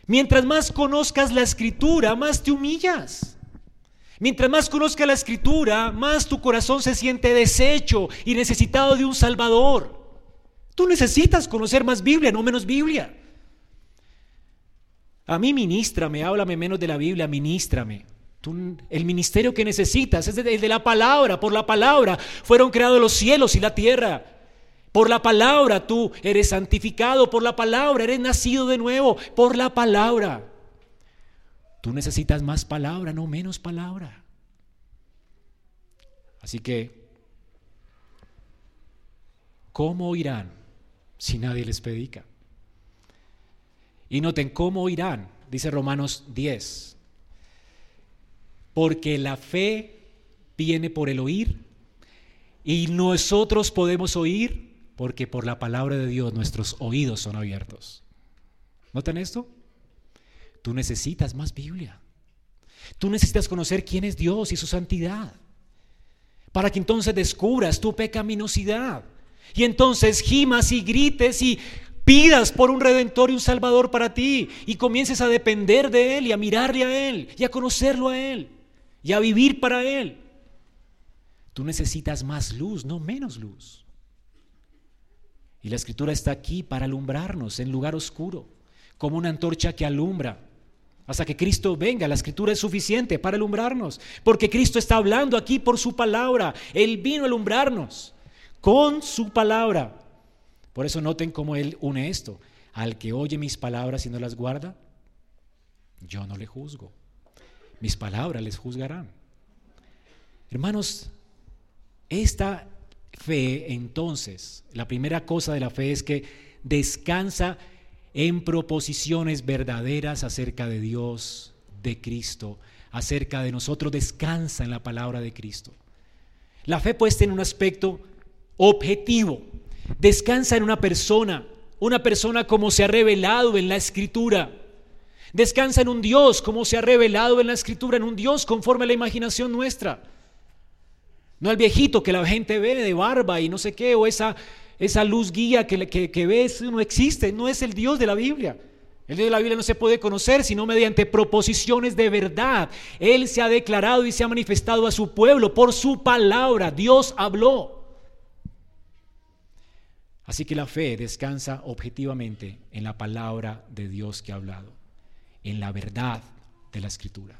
Mientras más conozcas la escritura, más te humillas. Mientras más conozcas la escritura, más tu corazón se siente deshecho y necesitado de un Salvador. Tú necesitas conocer más Biblia, no menos Biblia. A mí ministrame, háblame menos de la Biblia, ministrame el ministerio que necesitas es el de la palabra. Por la palabra fueron creados los cielos y la tierra. Por la palabra tú eres santificado. Por la palabra eres nacido de nuevo. Por la palabra. Tú necesitas más palabra, no menos palabra. Así que, ¿cómo oirán si nadie les predica? Y noten, ¿cómo oirán? Dice Romanos 10, porque la fe viene por el oír y nosotros podemos oír porque por la palabra de Dios nuestros oídos son abiertos. ¿Notan esto? Tú necesitas más Biblia. Tú necesitas conocer quién es Dios y su santidad, para que entonces descubras tu pecaminosidad. Y entonces gimas y grites y pidas por un redentor y un salvador para ti y comiences a depender de Él y a mirarle a Él y a conocerlo a Él y a vivir para Él. Tú necesitas más luz, no menos luz. Y la escritura está aquí para alumbrarnos en lugar oscuro, como una antorcha que alumbra. Hasta que Cristo venga, la escritura es suficiente para alumbrarnos, porque Cristo está hablando aquí por su palabra. Él vino a alumbrarnos con su palabra. Por eso noten cómo Él une esto. Al que oye mis palabras y no las guarda, yo no le juzgo. Mis palabras les juzgarán. Hermanos, esta fe entonces, la primera cosa de la fe es que descansa en proposiciones verdaderas acerca de Dios, de Cristo, acerca de nosotros, descansa en la palabra de Cristo. La fe pues tiene un aspecto objetivo, descansa en una persona, una persona como se ha revelado en la escritura. Descansa en un Dios como se ha revelado en la escritura, en un Dios conforme a la imaginación nuestra. No el viejito que la gente ve de barba y no sé qué, o esa, esa luz guía que, que, que ves, no existe, no es el Dios de la Biblia. El Dios de la Biblia no se puede conocer sino mediante proposiciones de verdad. Él se ha declarado y se ha manifestado a su pueblo por su palabra. Dios habló. Así que la fe descansa objetivamente en la palabra de Dios que ha hablado, en la verdad de la escritura.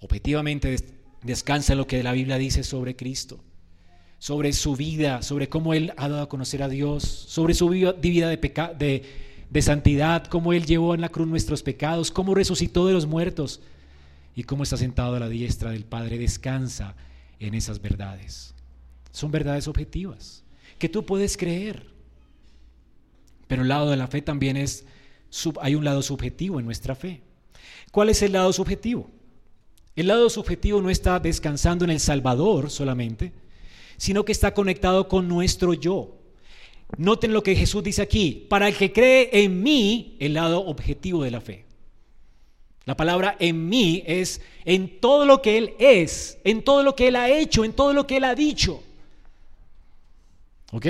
Objetivamente Descansa en lo que la Biblia dice sobre Cristo, sobre su vida, sobre cómo Él ha dado a conocer a Dios, sobre su vida de, de santidad, cómo Él llevó en la cruz nuestros pecados, cómo resucitó de los muertos y cómo está sentado a la diestra del Padre. Descansa en esas verdades. Son verdades objetivas que tú puedes creer. Pero el lado de la fe también es, hay un lado subjetivo en nuestra fe. ¿Cuál es el lado subjetivo? El lado subjetivo no está descansando en el Salvador solamente, sino que está conectado con nuestro yo. Noten lo que Jesús dice aquí, para el que cree en mí, el lado objetivo de la fe. La palabra en mí es en todo lo que Él es, en todo lo que Él ha hecho, en todo lo que Él ha dicho. ¿Ok?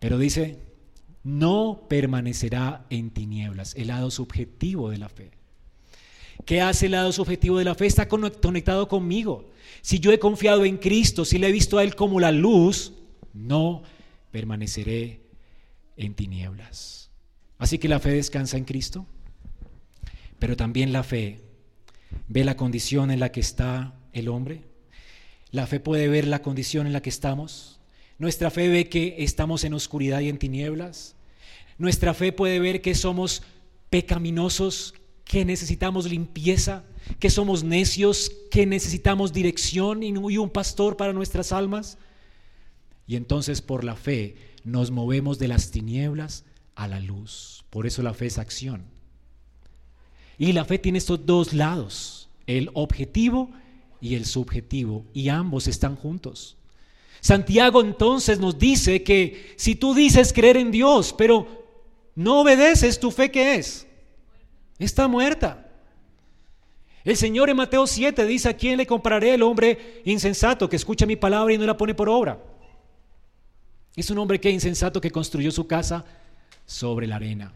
Pero dice, no permanecerá en tinieblas, el lado subjetivo de la fe. ¿Qué hace el lado subjetivo de la fe? Está conectado conmigo. Si yo he confiado en Cristo, si le he visto a Él como la luz, no permaneceré en tinieblas. Así que la fe descansa en Cristo, pero también la fe ve la condición en la que está el hombre. La fe puede ver la condición en la que estamos. Nuestra fe ve que estamos en oscuridad y en tinieblas. Nuestra fe puede ver que somos pecaminosos, que necesitamos limpieza, que somos necios, que necesitamos dirección y un pastor para nuestras almas. Y entonces por la fe nos movemos de las tinieblas a la luz. Por eso la fe es acción. Y la fe tiene estos dos lados, el objetivo y el subjetivo, y ambos están juntos. Santiago entonces nos dice que si tú dices creer en Dios, pero no obedeces, ¿tu fe qué es? Está muerta. El Señor en Mateo 7 dice, ¿a quién le compararé el hombre insensato que escucha mi palabra y no la pone por obra? Es un hombre que insensato que construyó su casa sobre la arena.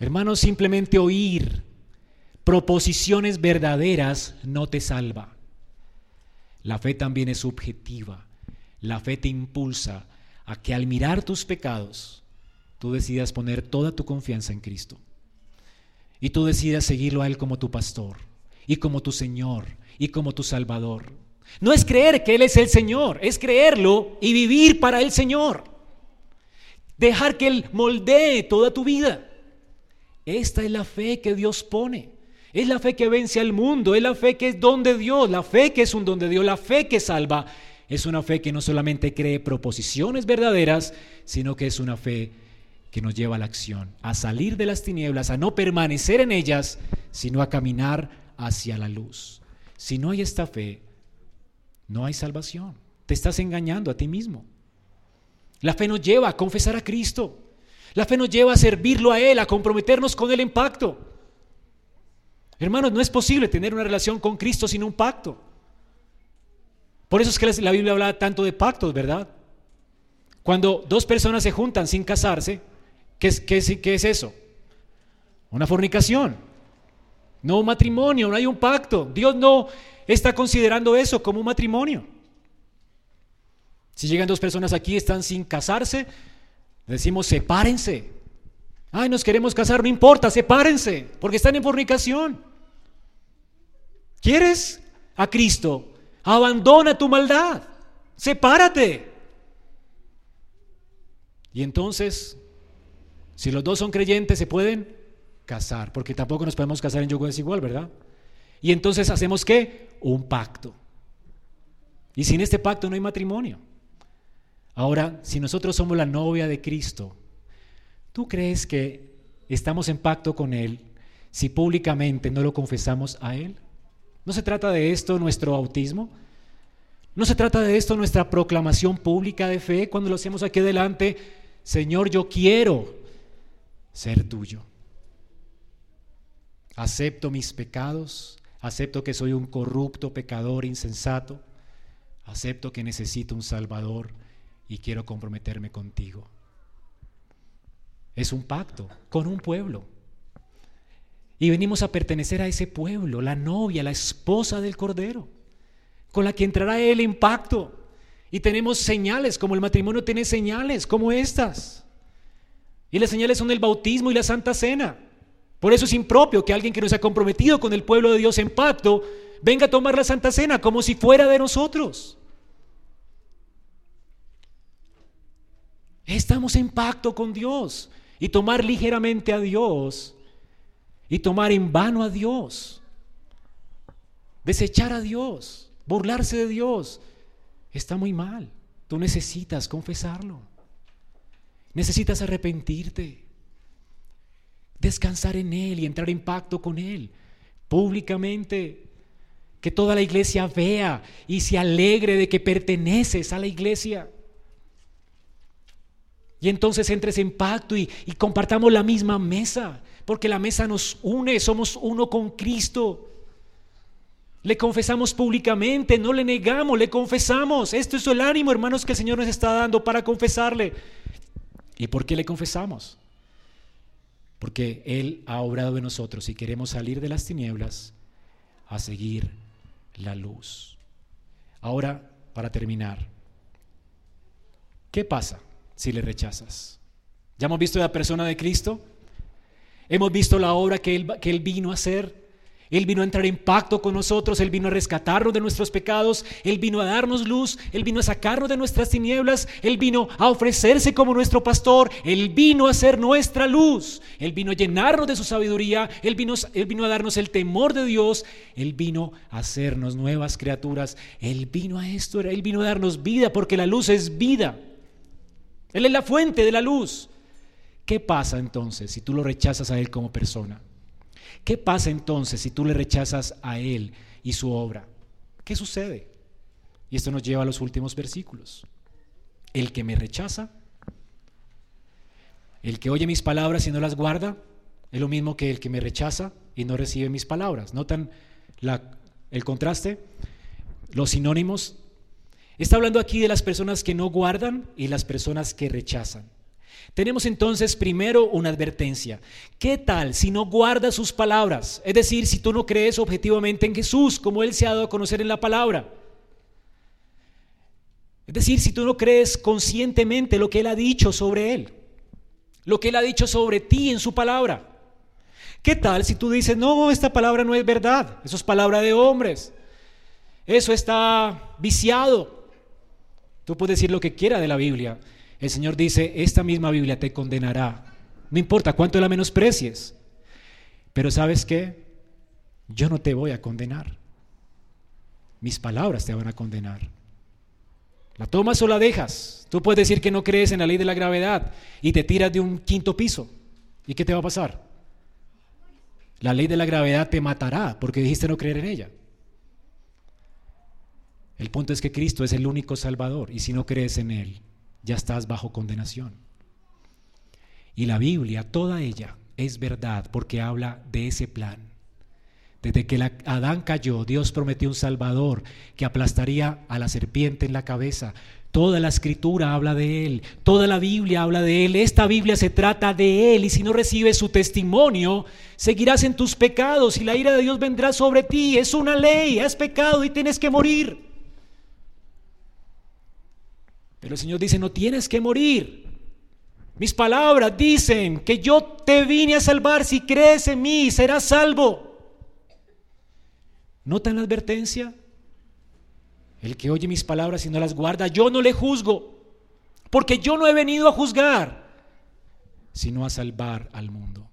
Hermanos, simplemente oír proposiciones verdaderas no te salva. La fe también es subjetiva. La fe te impulsa a que al mirar tus pecados, tú decidas poner toda tu confianza en Cristo y tú decidas seguirlo a Él como tu pastor y como tu Señor y como tu Salvador. No es creer que Él es el Señor, es creerlo y vivir para el Señor. Dejar que Él moldee toda tu vida. Esta es la fe que Dios pone. Es la fe que vence al mundo, es la fe que es don de Dios, la fe que es un don de Dios, la fe que salva. Es una fe que no solamente cree proposiciones verdaderas, sino que es una fe que nos lleva a la acción, a salir de las tinieblas, a no permanecer en ellas, sino a caminar hacia la luz. Si no hay esta fe, no hay salvación. Te estás engañando a ti mismo. La fe nos lleva a confesar a Cristo. La fe nos lleva a servirlo a Él, a comprometernos con Él en pacto. Hermanos, no es posible tener una relación con Cristo sin un pacto. Por eso es que la Biblia habla tanto de pactos, ¿verdad? Cuando dos personas se juntan sin casarse, ¿qué es, eso? Una fornicación. No un matrimonio, no hay un pacto. Dios no está considerando eso como un matrimonio. Si llegan dos personas aquí, están sin casarse, decimos sepárense. Ay, nos queremos casar, no importa, sepárense, porque están en fornicación. ¿Quieres a Cristo? Abandona tu maldad, sepárate. Y entonces, si los dos son creyentes, se pueden casar, porque tampoco nos podemos casar en yugo desigual, ¿verdad? Y entonces hacemos qué? Un pacto. Y sin este pacto no hay matrimonio. Ahora, si nosotros somos la novia de Cristo, ¿tú crees que estamos en pacto con Él si públicamente no lo confesamos a Él? ¿No se trata de esto nuestro bautismo? ¿No se trata de esto nuestra proclamación pública de fe cuando lo hacemos aquí adelante? Señor, yo quiero ser tuyo. Acepto mis pecados, acepto que soy un corrupto pecador insensato, acepto que necesito un Salvador y quiero comprometerme contigo. Es un pacto con un pueblo. Y venimos a pertenecer a ese pueblo, la novia, la esposa del Cordero, con la que entrará Él en pacto. Y tenemos señales, como el matrimonio tiene señales, como estas. Y las señales son el bautismo y la Santa Cena. Por eso es impropio que alguien que no se ha comprometido con el pueblo de Dios en pacto venga a tomar la Santa Cena como si fuera de nosotros. Estamos en pacto con Dios y tomar ligeramente a Dios y tomar en vano a Dios, desechar a Dios, burlarse de Dios, está muy mal. Tú necesitas confesarlo. Necesitas arrepentirte descansar en Él y entrar en pacto con Él públicamente. Que toda la iglesia vea y se alegre de que perteneces a la iglesia. Y entonces entres en pacto y, y compartamos la misma mesa, porque la mesa nos une, somos uno con Cristo. Le confesamos públicamente, no le negamos, le confesamos. Esto es el ánimo, hermanos, que el Señor nos está dando para confesarle. ¿Y por qué le confesamos? porque Él ha obrado en nosotros y queremos salir de las tinieblas a seguir la luz. Ahora, para terminar, ¿qué pasa si le rechazas? ¿Ya hemos visto la persona de Cristo? ¿Hemos visto la obra que Él, que él vino a hacer? Él vino a entrar en pacto con nosotros, Él vino a rescatarnos de nuestros pecados, Él vino a darnos luz, Él vino a sacarnos de nuestras tinieblas, Él vino a ofrecerse como nuestro pastor, Él vino a ser nuestra luz, Él vino a llenarnos de su sabiduría, Él vino, Él vino a darnos el temor de Dios, Él vino a hacernos nuevas criaturas, Él vino a esto, Él vino a darnos vida porque la luz es vida, Él es la fuente de la luz. ¿Qué pasa entonces si tú lo rechazas a Él como persona? ¿Qué pasa entonces si tú le rechazas a Él y su obra? ¿Qué sucede? Y esto nos lleva a los últimos versículos. El que me rechaza, el que oye mis palabras y no las guarda, es lo mismo que el que me rechaza y no recibe mis palabras. ¿Notan el contraste? Los sinónimos. Está hablando aquí de las personas que no guardan y las personas que rechazan. Tenemos entonces primero una advertencia. ¿Qué tal si no guardas sus palabras? Es decir, si tú no crees objetivamente en Jesús, como Él se ha dado a conocer en la palabra. Es decir, si tú no crees conscientemente lo que Él ha dicho sobre Él, lo que Él ha dicho sobre ti en su palabra. ¿Qué tal si tú dices, no, esta palabra no es verdad, eso es palabra de hombres, eso está viciado? Tú puedes decir lo que quiera de la Biblia, el Señor dice, esta misma Biblia te condenará. No importa cuánto la menosprecies. Pero sabes qué? Yo no te voy a condenar. Mis palabras te van a condenar. ¿La tomas o la dejas? Tú puedes decir que no crees en la ley de la gravedad y te tiras de un quinto piso. ¿Y qué te va a pasar? La ley de la gravedad te matará porque dijiste no creer en ella. El punto es que Cristo es el único Salvador y si no crees en Él, ya estás bajo condenación. Y la Biblia, toda ella, es verdad porque habla de ese plan, Desde que Adán cayó, Dios prometió un Salvador que aplastaría a la serpiente en la cabeza. Toda la escritura habla de Él, toda la Biblia habla de Él, esta Biblia se trata de Él y si no recibes su testimonio, seguirás en tus pecados y la ira de Dios vendrá sobre ti. Es una ley, has pecado y tienes que morir. Pero el Señor dice, no tienes que morir. Mis palabras dicen que yo te vine a salvar, si crees en mí, serás salvo. ¿Notan la advertencia? El que oye mis palabras y no las guarda, yo no le juzgo, porque yo no he venido a juzgar, sino a salvar al mundo.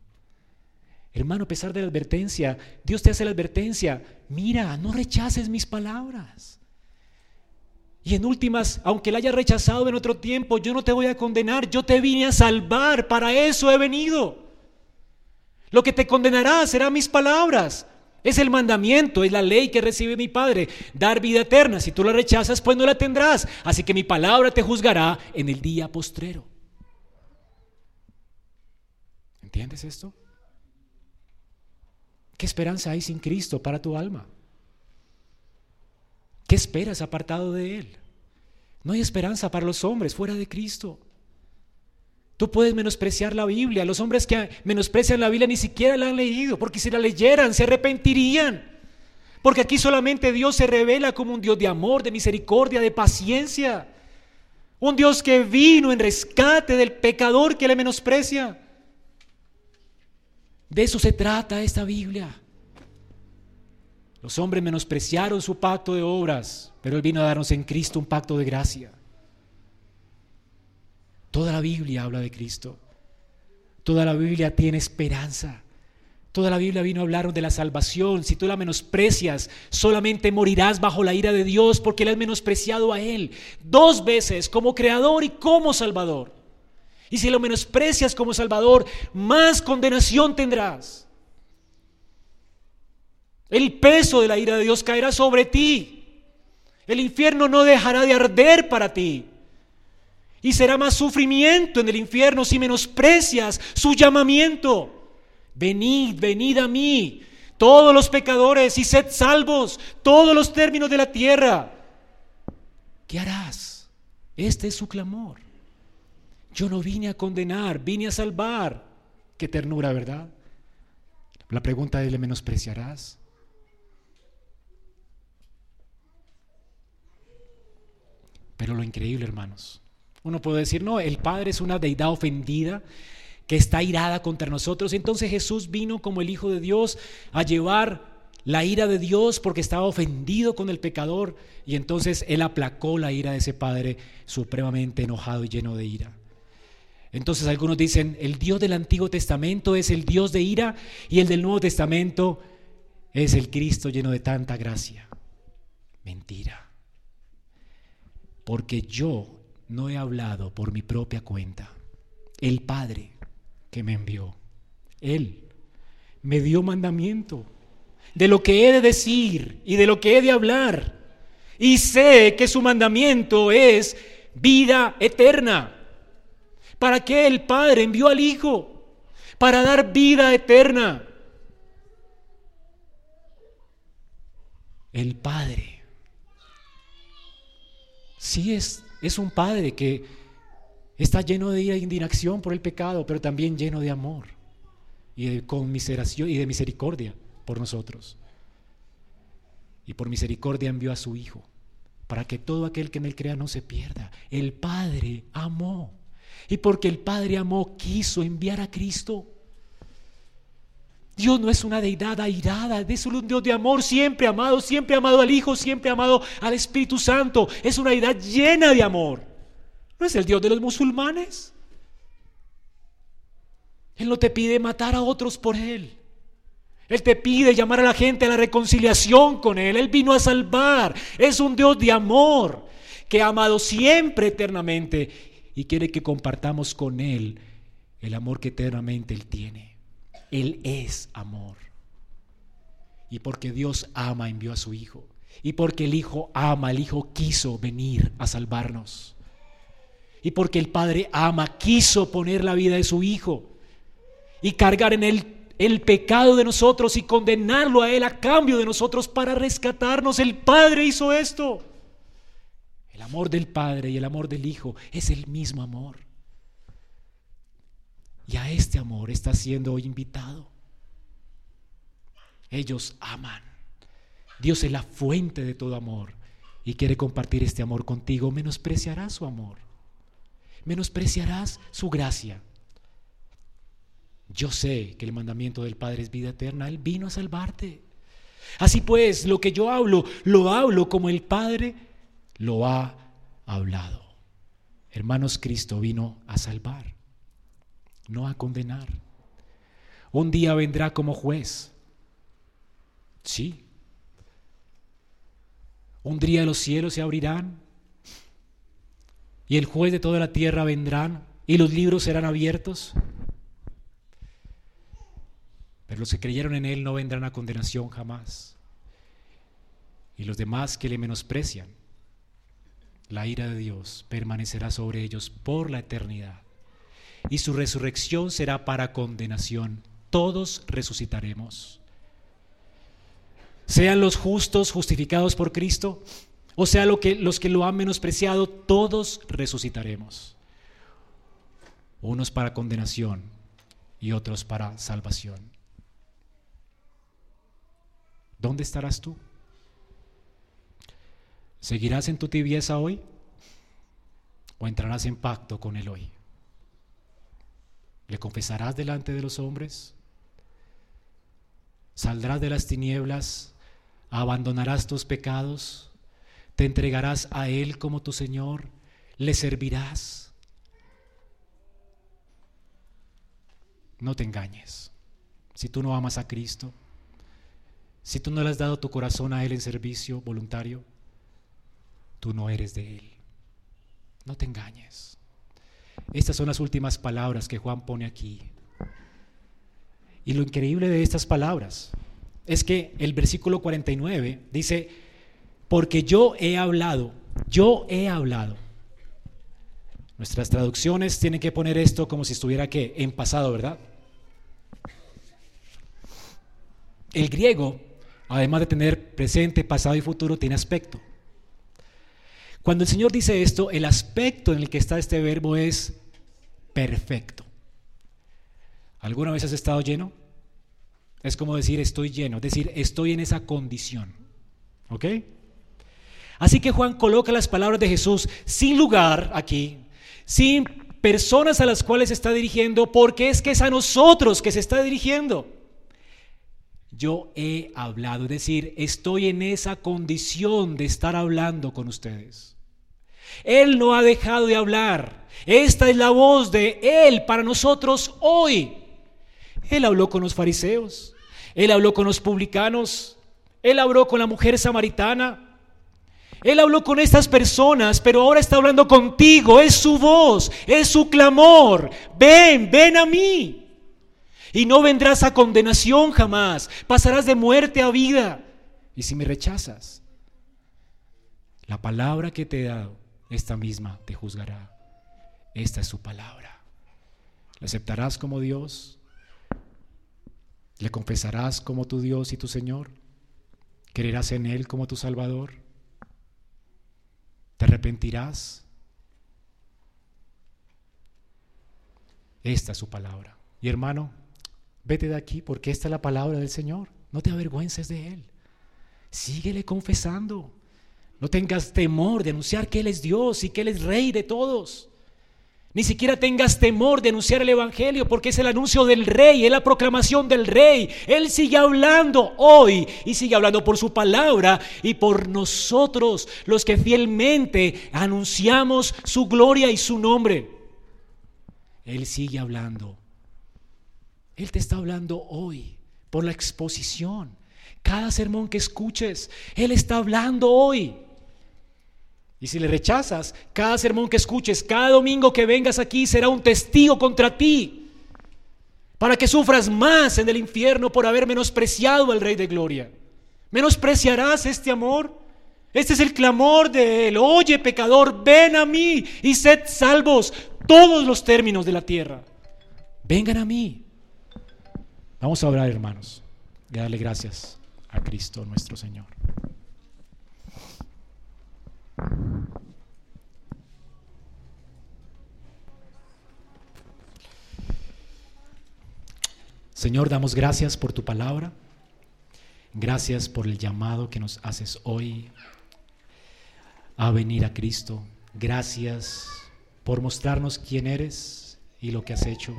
Hermano, a pesar de la advertencia, Dios te hace la advertencia, mira, no rechaces mis palabras. Y en últimas, aunque la haya rechazado en otro tiempo, yo no te voy a condenar, yo te vine a salvar, para eso he venido. Lo que te condenará serán mis palabras. Es el mandamiento, es la ley que recibe mi Padre, dar vida eterna. Si tú la rechazas, pues no la tendrás. Así que mi palabra te juzgará en el día postrero. ¿Entiendes esto? ¿Qué esperanza hay sin Cristo para tu alma? ¿Qué esperas apartado de Él? No hay esperanza para los hombres fuera de Cristo. Tú puedes menospreciar la Biblia. Los hombres que menosprecian la Biblia ni siquiera la han leído, porque si la leyeran se arrepentirían. Porque aquí solamente Dios se revela como un Dios de amor, de misericordia, de paciencia. Un Dios que vino en rescate del pecador que le menosprecia. De eso se trata esta Biblia. Los hombres menospreciaron su pacto de obras, pero Él vino a darnos en Cristo un pacto de gracia. Toda la Biblia habla de Cristo. Toda la Biblia tiene esperanza. Toda la Biblia vino a hablar de la salvación. Si tú la menosprecias, solamente morirás bajo la ira de Dios porque le has menospreciado a Él dos veces como creador y como salvador. Y si lo menosprecias como salvador, más condenación tendrás. El peso de la ira de Dios caerá sobre ti. El infierno no dejará de arder para ti. Y será más sufrimiento en el infierno si menosprecias su llamamiento. Venid, venid a mí, todos los pecadores, y sed salvos, todos los términos de la tierra. ¿Qué harás? Este es su clamor. Yo no vine a condenar, vine a salvar. Qué ternura, ¿verdad? La pregunta es, ¿le menospreciarás? Pero lo increíble, hermanos, uno puede decir, no, el Padre es una deidad ofendida que está irada contra nosotros. Entonces Jesús vino como el Hijo de Dios a llevar la ira de Dios porque estaba ofendido con el pecador y entonces Él aplacó la ira de ese Padre supremamente enojado y lleno de ira. Entonces algunos dicen, el Dios del Antiguo Testamento es el Dios de ira y el del Nuevo Testamento es el Cristo lleno de tanta gracia. Mentira. Porque yo no he hablado por mi propia cuenta. El Padre que me envió, Él me dio mandamiento de lo que he de decir y de lo que he de hablar. Y sé que su mandamiento es vida eterna. ¿Para qué el Padre envió al Hijo? Para dar vida eterna. El Padre. Sí es es un padre que está lleno de indignación por el pecado, pero también lleno de amor y de conmiseración y de misericordia por nosotros. Y por misericordia envió a su Hijo, para que todo aquel que en él crea no se pierda. El Padre amó. Y porque el Padre amó, quiso enviar a Cristo. Dios no es una deidad airada, es un Dios de amor, siempre amado, siempre amado al Hijo, siempre amado al Espíritu Santo. Es una deidad llena de amor. ¿No es el Dios de los musulmanes? Él no te pide matar a otros por Él. Él te pide llamar a la gente a la reconciliación con Él. Él vino a salvar. Es un Dios de amor que ha amado siempre eternamente y quiere que compartamos con Él el amor que eternamente Él tiene. Él es amor. Y porque Dios ama, envió a su Hijo. Y porque el Hijo ama, el Hijo quiso venir a salvarnos. Y porque el Padre ama, quiso poner la vida de su Hijo y cargar en él el pecado de nosotros y condenarlo a Él a cambio de nosotros para rescatarnos. El Padre hizo esto. El amor del Padre y el amor del Hijo es el mismo amor. Y a este amor está siendo hoy invitado. Ellos aman. Dios es la fuente de todo amor y quiere compartir este amor contigo. Menospreciarás su amor. Menospreciarás su gracia. Yo sé que el mandamiento del Padre es vida eterna. Él vino a salvarte. Así pues, lo que yo hablo, lo hablo como el Padre lo ha hablado. Hermanos, Cristo vino a salvar, no a condenar. Un día vendrá como juez. Sí. Un día los cielos se abrirán y el juez de toda la tierra vendrán y los libros serán abiertos. Pero los que creyeron en Él no vendrán a condenación jamás. Y los demás que le menosprecian, la ira de Dios permanecerá sobre ellos por la eternidad. Y su resurrección será para condenación. Todos resucitaremos. Sean los justos justificados por Cristo, o sea lo que, los que lo han menospreciado, todos resucitaremos. Unos para condenación y otros para salvación. ¿Dónde estarás tú? ¿Seguirás en tu tibieza hoy? ¿O entrarás en pacto con Él hoy? ¿Le confesarás delante de los hombres? ¿Saldrás de las tinieblas? ¿Abandonarás tus pecados? ¿Te entregarás a Él como tu Señor? ¿Le servirás? No te engañes. Si tú no amas a Cristo, si tú no le has dado tu corazón a Él en servicio voluntario, tú no eres de Él. No te engañes. Estas son las últimas palabras que Juan pone aquí. Y lo increíble de estas palabras es que el versículo 49 dice, porque yo he hablado, yo he hablado. Nuestras traducciones tienen que poner esto como si estuviera que en pasado, ¿verdad? El griego, además de tener presente, pasado y futuro, tiene aspecto. Cuando el Señor dice esto, el aspecto en el que está este verbo es perfecto. ¿Alguna vez has estado lleno? Es como decir estoy lleno, es decir, estoy en esa condición. ¿Ok? Así que Juan coloca las palabras de Jesús sin lugar aquí, sin personas a las cuales se está dirigiendo, porque es que es a nosotros que se está dirigiendo. Yo he hablado, es decir, estoy en esa condición de estar hablando con ustedes. Él no ha dejado de hablar. Esta es la voz de Él para nosotros hoy. Él habló con los fariseos, Él habló con los publicanos, Él habló con la mujer samaritana, Él habló con estas personas, pero ahora está hablando contigo. Es su voz, es su clamor. Ven, ven a mí. Y no vendrás a condenación jamás. Pasarás de muerte a vida. Y si me rechazas, la palabra que te he dado esta misma te juzgará. Esta es su palabra. ¿Le aceptarás como Dios? ¿Le confesarás como tu Dios y tu Señor? ¿Creerás en Él como tu Salvador? ¿Te arrepentirás? Esta es su palabra. Y hermano, vete de aquí porque esta es la palabra del Señor. No te avergüences de Él. Síguele confesando. No tengas temor de anunciar que Él es Dios y que Él es Rey de todos. Ni siquiera tengas temor de anunciar el Evangelio porque es el anuncio del Rey, es la proclamación del Rey. Él sigue hablando hoy y sigue hablando por su palabra y por nosotros, los que fielmente anunciamos su gloria y su nombre. Él sigue hablando. Él te está hablando hoy por la exposición. Cada sermón que escuches, Él está hablando hoy. Y si le rechazas, cada sermón que escuches, cada domingo que vengas aquí será un testigo contra ti, para que sufras más en el infierno por haber menospreciado al Rey de Gloria. ¿Menospreciarás este amor? Este es el clamor de Él. Oye, pecador, ven a mí y sed salvos todos los términos de la tierra. Vengan a mí, Vamos a orar, hermanos, y darle gracias a Cristo nuestro Señor. Señor, damos gracias por tu palabra. Gracias por el llamado que nos haces hoy a venir a Cristo. Gracias por mostrarnos quién eres y lo que has hecho.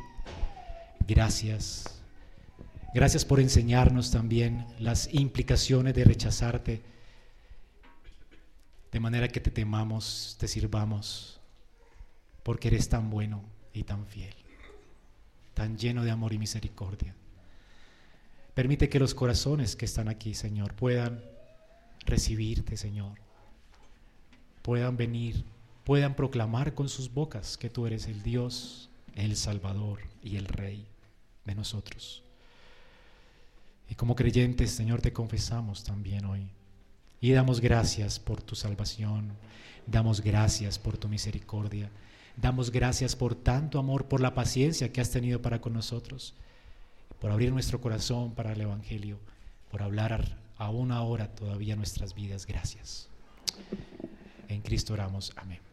Gracias. Gracias por enseñarnos también las implicaciones de rechazarte, de manera que te temamos, te sirvamos, porque eres tan bueno y tan fiel, tan lleno de amor y misericordia. Permite que los corazones que están aquí, Señor, puedan recibirte, Señor, puedan venir, puedan proclamar con sus bocas que tú eres el Dios, el Salvador y el Rey de nosotros. Y como creyentes, Señor, te confesamos también hoy. Y damos gracias por tu salvación, damos gracias por tu misericordia, damos gracias por tanto amor, por la paciencia que has tenido para con nosotros por abrir nuestro corazón para el Evangelio, por hablar aún ahora todavía nuestras vidas. Gracias. En Cristo oramos. Amén.